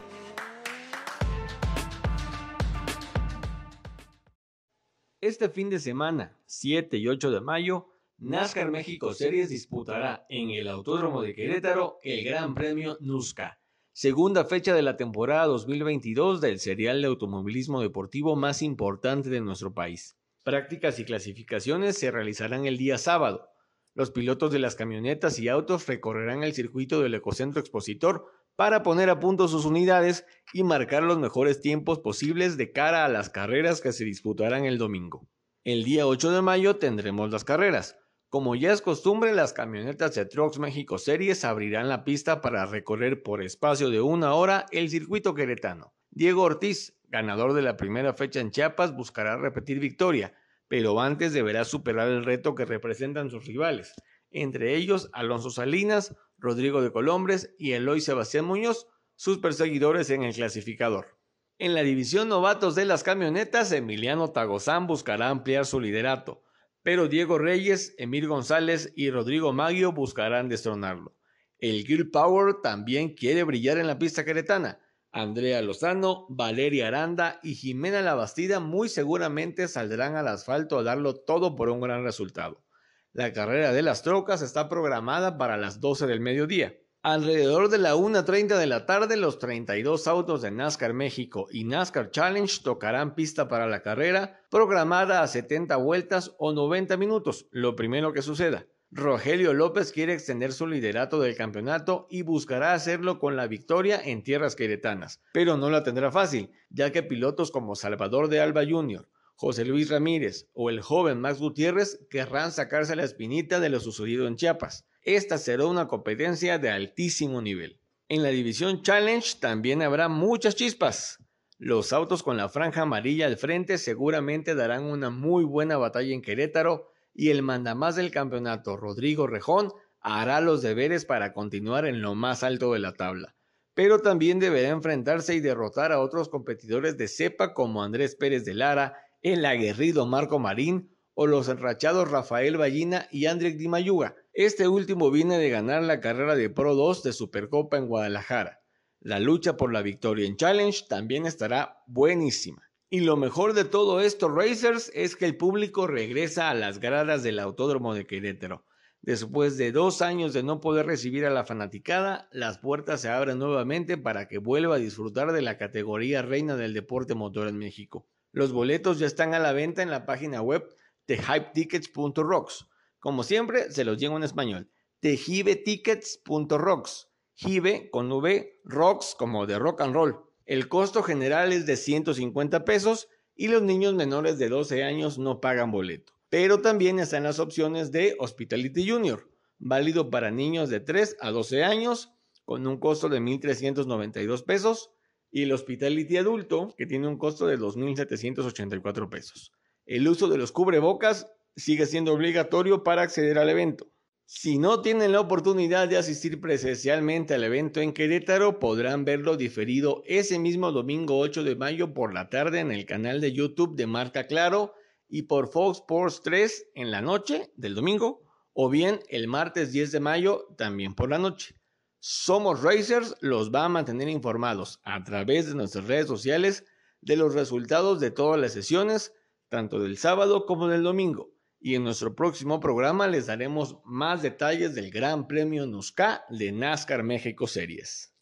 Este fin de semana, 7 y 8 de mayo, NASCAR México Series disputará en el Autódromo de Querétaro el Gran Premio NUSCA, segunda fecha de la temporada 2022 del serial de automovilismo deportivo más importante de nuestro país. Prácticas y clasificaciones se realizarán el día sábado. Los pilotos de las camionetas y autos recorrerán el circuito del Ecocentro Expositor para poner a punto sus unidades y marcar los mejores tiempos posibles de cara a las carreras que se disputarán el domingo. El día 8 de mayo tendremos las carreras. Como ya es costumbre, las camionetas de Trucks México Series abrirán la pista para recorrer por espacio de una hora el circuito queretano. Diego Ortiz, ganador de la primera fecha en Chiapas, buscará repetir victoria, pero antes deberá superar el reto que representan sus rivales, entre ellos Alonso Salinas, Rodrigo de Colombres y Eloy Sebastián Muñoz, sus perseguidores en el clasificador. En la división novatos de las camionetas, Emiliano Tagozán buscará ampliar su liderato, pero Diego Reyes, Emir González y Rodrigo Maggio buscarán destronarlo. El Gear Power también quiere brillar en la pista queretana. Andrea Lozano, Valeria Aranda y Jimena Labastida muy seguramente saldrán al asfalto a darlo todo por un gran resultado. La carrera de las trocas está programada para las 12 del mediodía. Alrededor de la 1.30 de la tarde, los 32 autos de NASCAR México y NASCAR Challenge tocarán pista para la carrera, programada a 70 vueltas o 90 minutos, lo primero que suceda. Rogelio López quiere extender su liderato del campeonato y buscará hacerlo con la victoria en tierras queretanas, pero no la tendrá fácil, ya que pilotos como Salvador de Alba Jr., José Luis Ramírez o el joven Max Gutiérrez querrán sacarse la espinita de lo sucedido en Chiapas. Esta será una competencia de altísimo nivel. En la división Challenge también habrá muchas chispas. Los autos con la franja amarilla al frente seguramente darán una muy buena batalla en Querétaro y el mandamás del campeonato, Rodrigo Rejón, hará los deberes para continuar en lo más alto de la tabla. Pero también deberá enfrentarse y derrotar a otros competidores de cepa como Andrés Pérez de Lara el aguerrido Marco Marín o los enrachados Rafael Ballina y Andrés Di Mayuga. Este último viene de ganar la carrera de Pro 2 de Supercopa en Guadalajara. La lucha por la victoria en Challenge también estará buenísima. Y lo mejor de todo esto, Racers, es que el público regresa a las gradas del Autódromo de Querétaro. Después de dos años de no poder recibir a la fanaticada, las puertas se abren nuevamente para que vuelva a disfrutar de la categoría reina del deporte motor en México. Los boletos ya están a la venta en la página web de hypetickets.rocks. Como siempre, se los llevo en español. tejibetickets.rocks. Jive con V, rocks como de rock and roll. El costo general es de 150 pesos y los niños menores de 12 años no pagan boleto. Pero también están las opciones de Hospitality Junior, válido para niños de 3 a 12 años con un costo de 1.392 pesos y el Hospitality Adulto que tiene un costo de 2.784 pesos. El uso de los cubrebocas sigue siendo obligatorio para acceder al evento. Si no tienen la oportunidad de asistir presencialmente al evento en Querétaro, podrán verlo diferido ese mismo domingo 8 de mayo por la tarde en el canal de YouTube de Marca Claro y por Fox Sports 3 en la noche del domingo, o bien el martes 10 de mayo también por la noche. Somos Racers los va a mantener informados a través de nuestras redes sociales de los resultados de todas las sesiones, tanto del sábado como del domingo y en nuestro próximo programa les daremos más detalles del Gran Premio Nusca de NASCAR México Series.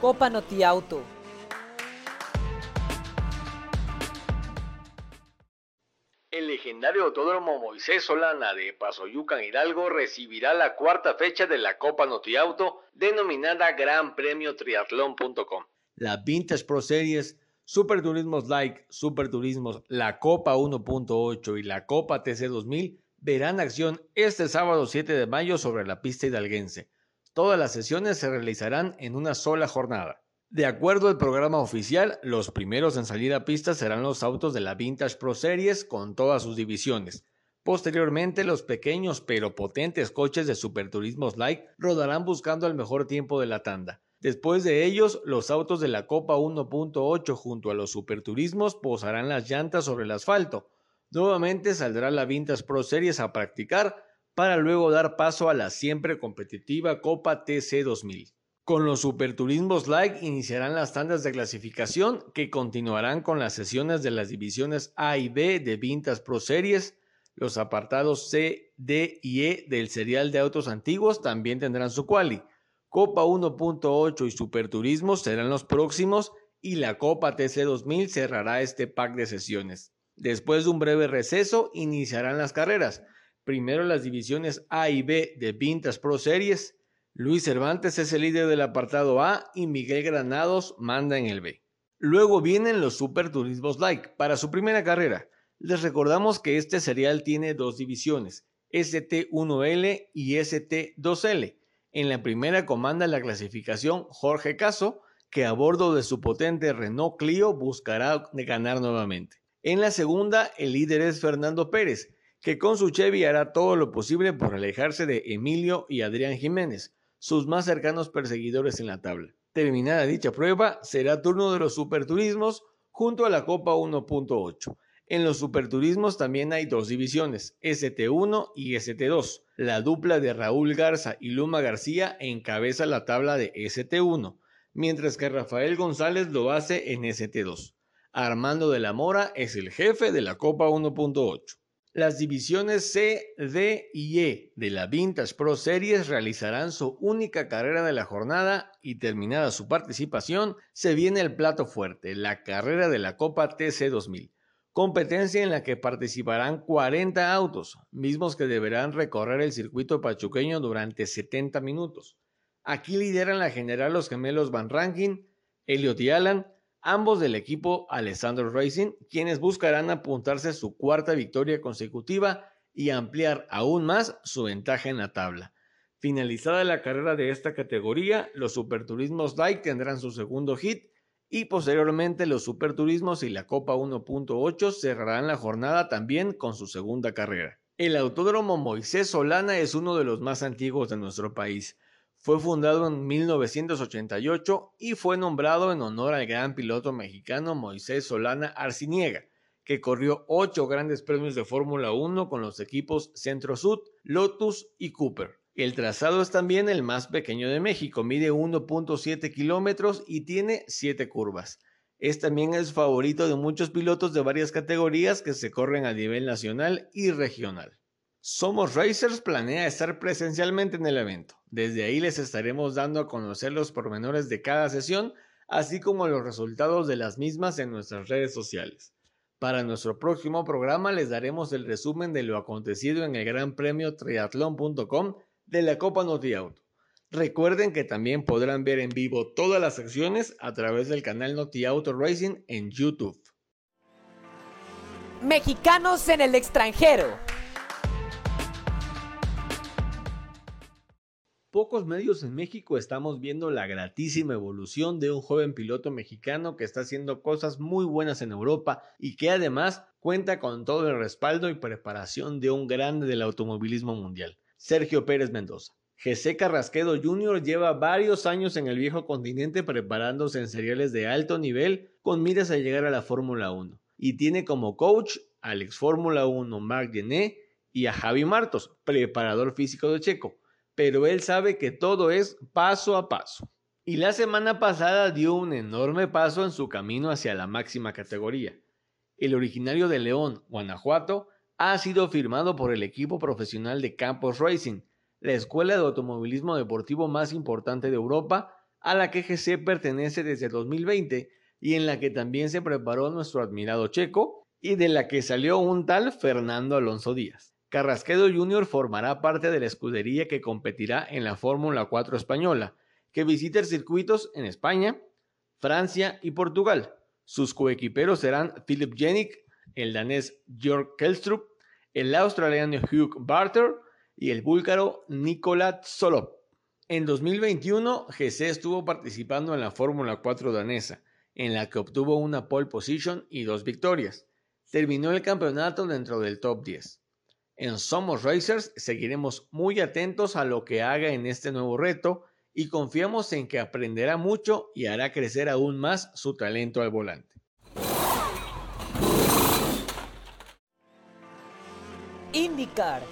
Copa Noti Auto. El legendario autódromo Moisés Solana de Pasoyucan Hidalgo recibirá la cuarta fecha de la Copa Noti Auto denominada Gran Premio Triatlón.com. La Vintage Pro Series Super Turismos Like, Super Turismos, la Copa 1.8 y la Copa TC 2000 verán acción este sábado 7 de mayo sobre la pista hidalguense. Todas las sesiones se realizarán en una sola jornada. De acuerdo al programa oficial, los primeros en salir a pista serán los autos de la Vintage Pro Series con todas sus divisiones. Posteriormente, los pequeños pero potentes coches de Super Turismos Like rodarán buscando el mejor tiempo de la tanda. Después de ellos, los autos de la Copa 1.8 junto a los Superturismos posarán las llantas sobre el asfalto. Nuevamente saldrá la Vintas Pro Series a practicar para luego dar paso a la siempre competitiva Copa TC 2000. Con los Superturismos Light iniciarán las tandas de clasificación que continuarán con las sesiones de las divisiones A y B de Vintas Pro Series. Los apartados C, D y E del serial de autos antiguos también tendrán su quali. Copa 1.8 y Superturismo serán los próximos y la Copa TC 2000 cerrará este pack de sesiones. Después de un breve receso, iniciarán las carreras. Primero las divisiones A y B de Vintas Pro Series. Luis Cervantes es el líder del apartado A y Miguel Granados manda en el B. Luego vienen los Superturismos Like para su primera carrera. Les recordamos que este serial tiene dos divisiones, ST1L y ST2L. En la primera comanda la clasificación Jorge Caso, que a bordo de su potente Renault Clio buscará ganar nuevamente. En la segunda, el líder es Fernando Pérez, que con su Chevy hará todo lo posible por alejarse de Emilio y Adrián Jiménez, sus más cercanos perseguidores en la tabla. Terminada dicha prueba, será turno de los superturismos junto a la Copa 1.8. En los superturismos también hay dos divisiones, ST1 y ST2. La dupla de Raúl Garza y Luma García encabeza la tabla de ST1, mientras que Rafael González lo hace en ST2. Armando de la Mora es el jefe de la Copa 1.8. Las divisiones C, D y E de la Vintage Pro Series realizarán su única carrera de la jornada y terminada su participación, se viene el plato fuerte, la carrera de la Copa TC 2000 competencia en la que participarán 40 autos, mismos que deberán recorrer el circuito pachuqueño durante 70 minutos. Aquí lideran la general los gemelos Van Rankin, Elliot y Alan, ambos del equipo Alessandro Racing, quienes buscarán apuntarse su cuarta victoria consecutiva y ampliar aún más su ventaja en la tabla. Finalizada la carrera de esta categoría, los Superturismos Light tendrán su segundo hit y posteriormente los Superturismos y la Copa 1.8 cerrarán la jornada también con su segunda carrera. El Autódromo Moisés Solana es uno de los más antiguos de nuestro país. Fue fundado en 1988 y fue nombrado en honor al gran piloto mexicano Moisés Solana Arciniega, que corrió ocho grandes premios de Fórmula 1 con los equipos Centro Sud, Lotus y Cooper. El trazado es también el más pequeño de México, mide 1.7 kilómetros y tiene 7 curvas. Es también el favorito de muchos pilotos de varias categorías que se corren a nivel nacional y regional. Somos Racers planea estar presencialmente en el evento. Desde ahí les estaremos dando a conocer los pormenores de cada sesión, así como los resultados de las mismas en nuestras redes sociales. Para nuestro próximo programa les daremos el resumen de lo acontecido en el Gran Premio Triathlon.com de la Copa Noti Auto. Recuerden que también podrán ver en vivo todas las secciones a través del canal Noti Auto Racing en YouTube. Mexicanos en el extranjero. Pocos medios en México estamos viendo la gratísima evolución de un joven piloto mexicano que está haciendo cosas muy buenas en Europa y que además cuenta con todo el respaldo y preparación de un grande del automovilismo mundial, Sergio Pérez Mendoza. José Carrasquedo Jr. lleva varios años en el viejo continente preparándose en seriales de alto nivel con miras a llegar a la Fórmula 1 y tiene como coach al ex Fórmula 1 Marc Gené y a Javi Martos, preparador físico de Checo, pero él sabe que todo es paso a paso. Y la semana pasada dio un enorme paso en su camino hacia la máxima categoría. El originario de León, Guanajuato, ha sido firmado por el equipo profesional de Campos Racing, la escuela de automovilismo deportivo más importante de Europa, a la que GC pertenece desde 2020 y en la que también se preparó nuestro admirado checo y de la que salió un tal Fernando Alonso Díaz. Carrasquedo Jr. formará parte de la escudería que competirá en la Fórmula 4 española, que visita circuitos en España, Francia y Portugal. Sus coequiperos serán Philip Jenick, el danés Jörg Kelstrup, el australiano Hugh Barter, y el búlgaro Nikola Solop. En 2021, GC estuvo participando en la Fórmula 4 danesa, en la que obtuvo una pole position y dos victorias. Terminó el campeonato dentro del top 10. En Somos Racers seguiremos muy atentos a lo que haga en este nuevo reto y confiamos en que aprenderá mucho y hará crecer aún más su talento al volante. IndyCar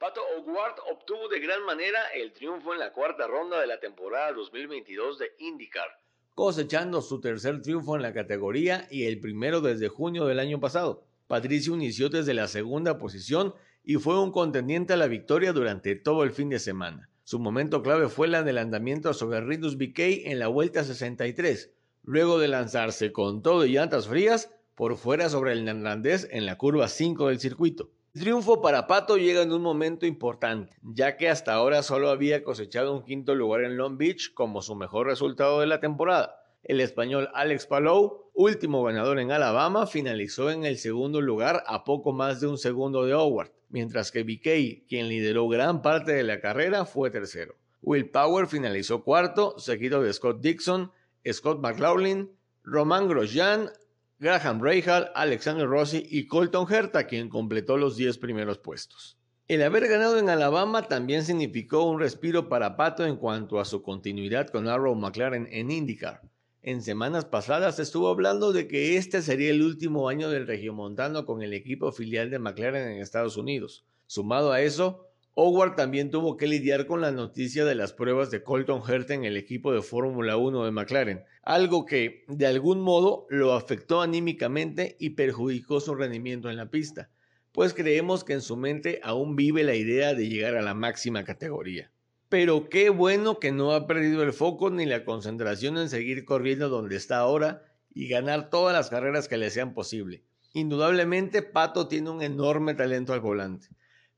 Pato O'Ward obtuvo de gran manera el triunfo en la cuarta ronda de la temporada 2022 de IndyCar, cosechando su tercer triunfo en la categoría y el primero desde junio del año pasado. Patricio inició desde la segunda posición y fue un contendiente a la victoria durante todo el fin de semana. Su momento clave fue el adelantamiento sobre Rinus BK en la vuelta 63, luego de lanzarse con todo y llantas frías por fuera sobre el neerlandés en la curva 5 del circuito. El triunfo para Pato llega en un momento importante, ya que hasta ahora solo había cosechado un quinto lugar en Long Beach como su mejor resultado de la temporada. El español Alex Palou, último ganador en Alabama, finalizó en el segundo lugar a poco más de un segundo de Howard, mientras que BK, quien lideró gran parte de la carrera, fue tercero. Will Power finalizó cuarto, seguido de Scott Dixon, Scott McLaughlin, Roman Grosjean, Graham Rahal, Alexander Rossi y Colton Herta, quien completó los 10 primeros puestos. El haber ganado en Alabama también significó un respiro para Pato en cuanto a su continuidad con Arrow McLaren en IndyCar. En semanas pasadas estuvo hablando de que este sería el último año del regiomontano con el equipo filial de McLaren en Estados Unidos. Sumado a eso, Howard también tuvo que lidiar con la noticia de las pruebas de Colton Herta en el equipo de Fórmula 1 de McLaren, algo que de algún modo lo afectó anímicamente y perjudicó su rendimiento en la pista, pues creemos que en su mente aún vive la idea de llegar a la máxima categoría. Pero qué bueno que no ha perdido el foco ni la concentración en seguir corriendo donde está ahora y ganar todas las carreras que le sean posible. Indudablemente Pato tiene un enorme talento al volante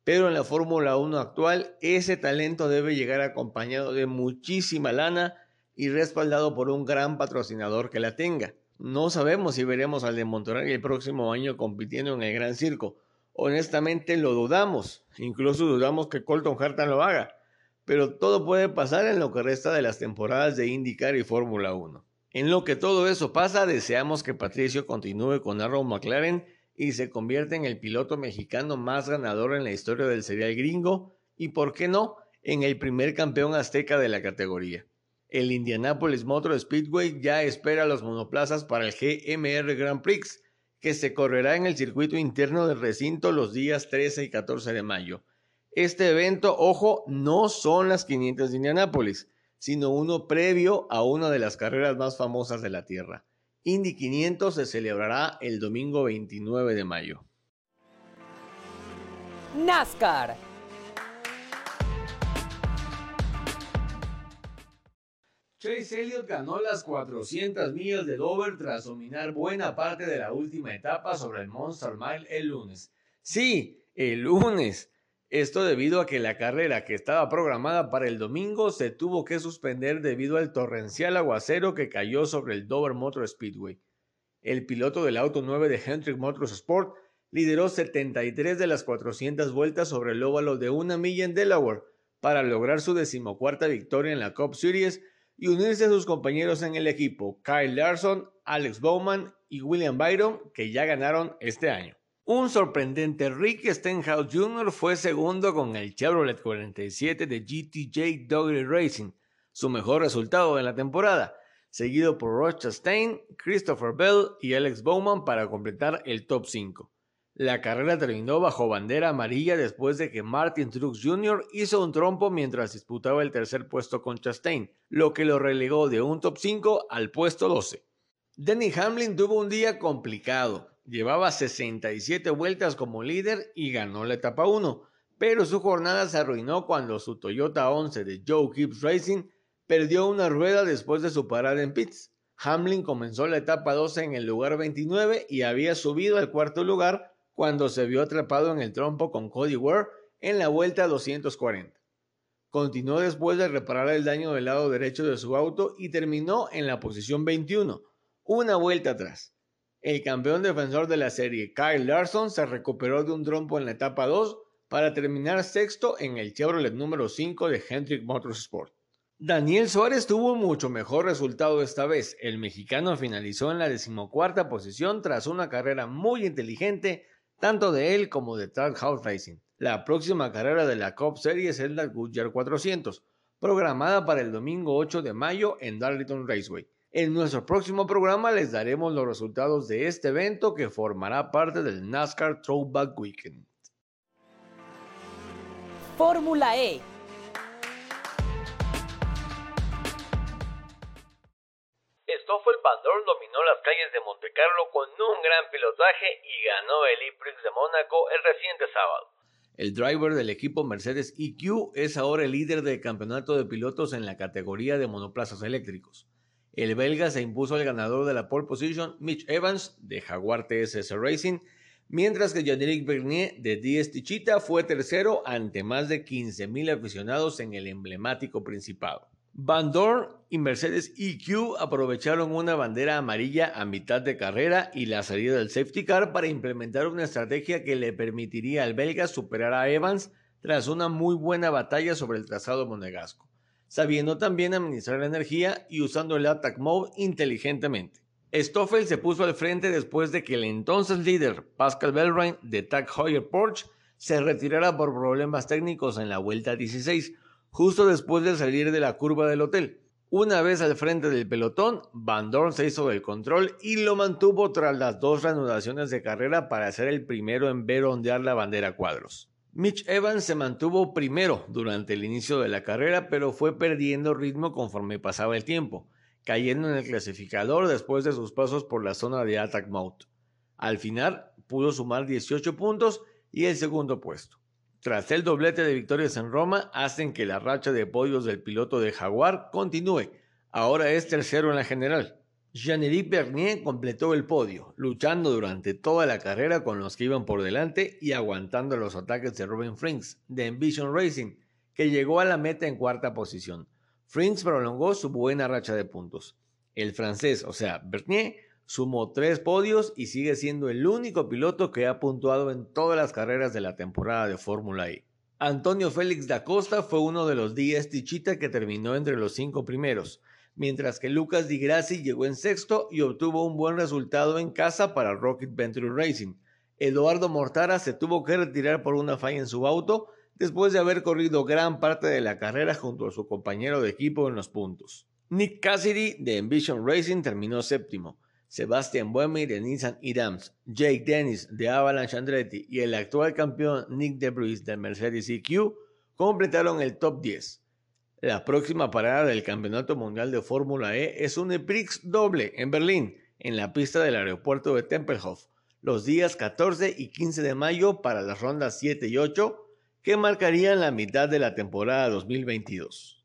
pero en la Fórmula 1 actual ese talento debe llegar acompañado de muchísima lana y respaldado por un gran patrocinador que la tenga. No sabemos si veremos al de Monterrey el próximo año compitiendo en el Gran Circo. Honestamente lo dudamos, incluso dudamos que Colton Herta lo haga, pero todo puede pasar en lo que resta de las temporadas de IndyCar y Fórmula 1. En lo que todo eso pasa, deseamos que Patricio continúe con Arrow McLaren y se convierte en el piloto mexicano más ganador en la historia del serial gringo y, por qué no, en el primer campeón azteca de la categoría. El Indianapolis Motor Speedway ya espera los monoplazas para el GMR Grand Prix, que se correrá en el circuito interno del recinto los días 13 y 14 de mayo. Este evento, ojo, no son las 500 de Indianápolis, sino uno previo a una de las carreras más famosas de la Tierra. Indy 500 se celebrará el domingo 29 de mayo. NASCAR. Chase Elliott ganó las 400 millas de Dover tras dominar buena parte de la última etapa sobre el Monster Mile el lunes. Sí, el lunes. Esto debido a que la carrera que estaba programada para el domingo se tuvo que suspender debido al torrencial aguacero que cayó sobre el Dover Motor Speedway. El piloto del auto 9 de Hendrick Motorsport lideró 73 de las 400 vueltas sobre el óvalo de una milla en Delaware para lograr su decimocuarta victoria en la Cup Series y unirse a sus compañeros en el equipo, Kyle Larson, Alex Bowman y William Byron, que ya ganaron este año. Un sorprendente Rick Stenhouse Jr. fue segundo con el Chevrolet 47 de GTJ Doggery Racing, su mejor resultado de la temporada, seguido por Ross Chastain, Christopher Bell y Alex Bowman para completar el top 5. La carrera terminó bajo bandera amarilla después de que Martin Truex Jr. hizo un trompo mientras disputaba el tercer puesto con Chastain, lo que lo relegó de un top 5 al puesto 12. Denny Hamlin tuvo un día complicado. Llevaba 67 vueltas como líder y ganó la etapa 1, pero su jornada se arruinó cuando su Toyota 11 de Joe Gibbs Racing perdió una rueda después de su parada en pits. Hamlin comenzó la etapa 12 en el lugar 29 y había subido al cuarto lugar cuando se vio atrapado en el trompo con Cody Ware en la vuelta 240. Continuó después de reparar el daño del lado derecho de su auto y terminó en la posición 21, una vuelta atrás. El campeón defensor de la serie, Kyle Larson, se recuperó de un trompo en la etapa 2 para terminar sexto en el Chevrolet número 5 de Hendrick Motorsport. Daniel Suárez tuvo mucho mejor resultado esta vez. El mexicano finalizó en la decimocuarta posición tras una carrera muy inteligente tanto de él como de House Racing. La próxima carrera de la Cup Series es la Goodyear 400, programada para el domingo 8 de mayo en Darlington Raceway. En nuestro próximo programa les daremos los resultados de este evento que formará parte del NASCAR Throwback Weekend. Fórmula E Stoffel Van dominó las calles de Montecarlo con un gran pilotaje y ganó el E-Prix de Mónaco el reciente sábado. El driver del equipo Mercedes EQ es ahora el líder del campeonato de pilotos en la categoría de monoplazas eléctricos. El belga se impuso al ganador de la pole position, Mitch Evans, de Jaguar TSS Racing, mientras que Jean-Éric Bernier, de DS Chita, fue tercero ante más de 15.000 aficionados en el emblemático Principado. Van Dorn y Mercedes EQ aprovecharon una bandera amarilla a mitad de carrera y la salida del safety car para implementar una estrategia que le permitiría al belga superar a Evans tras una muy buena batalla sobre el trazado monegasco, sabiendo también administrar la energía y usando el attack mode inteligentemente. Stoffel se puso al frente después de que el entonces líder Pascal Bellrain de Tag Heuer Porsche se retirara por problemas técnicos en la vuelta 16, justo después de salir de la curva del hotel. Una vez al frente del pelotón, Van Dorn se hizo del control y lo mantuvo tras las dos reanudaciones de carrera para ser el primero en ver ondear la bandera cuadros. Mitch Evans se mantuvo primero durante el inicio de la carrera, pero fue perdiendo ritmo conforme pasaba el tiempo, cayendo en el clasificador después de sus pasos por la zona de attack mode. Al final pudo sumar 18 puntos y el segundo puesto. Tras el doblete de victorias en Roma, hacen que la racha de podios del piloto de Jaguar continúe. Ahora es tercero en la general. Jean-Éric Bernier completó el podio, luchando durante toda la carrera con los que iban por delante y aguantando los ataques de Robin Frings de Envision Racing, que llegó a la meta en cuarta posición. Frings prolongó su buena racha de puntos. El francés, o sea, Bernier, Sumó tres podios y sigue siendo el único piloto que ha puntuado en todas las carreras de la temporada de Fórmula E. Antonio Félix da Costa fue uno de los 10 Tichita que terminó entre los cinco primeros, mientras que Lucas Di Grassi llegó en sexto y obtuvo un buen resultado en casa para Rocket Venture Racing. Eduardo Mortara se tuvo que retirar por una falla en su auto después de haber corrido gran parte de la carrera junto a su compañero de equipo en los puntos. Nick Cassidy de Envision Racing terminó séptimo Sebastian Buemi de Nissan Idams, Jake Dennis de Avalanche Andretti y el actual campeón Nick DeBris de Mercedes EQ completaron el top 10. La próxima parada del Campeonato Mundial de Fórmula E es un Prix doble en Berlín, en la pista del aeropuerto de Tempelhof, los días 14 y 15 de mayo para las rondas 7 y 8, que marcarían la mitad de la temporada 2022.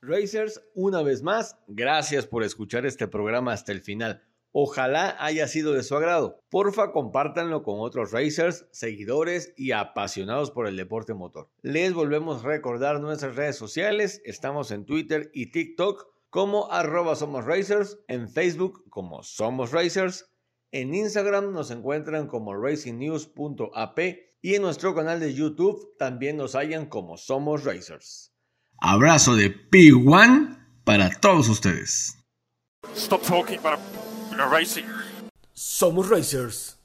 Racers, una vez más, gracias por escuchar este programa hasta el final. Ojalá haya sido de su agrado. Porfa, compártanlo con otros racers, seguidores y apasionados por el deporte motor. Les volvemos a recordar nuestras redes sociales. Estamos en Twitter y TikTok como arroba somos racers, en Facebook como somos racers, en Instagram nos encuentran como racingnews.ap y en nuestro canal de YouTube también nos hallan como somos racers. Abrazo de P1 para todos ustedes. Stop talking, but racing. Somos Racers.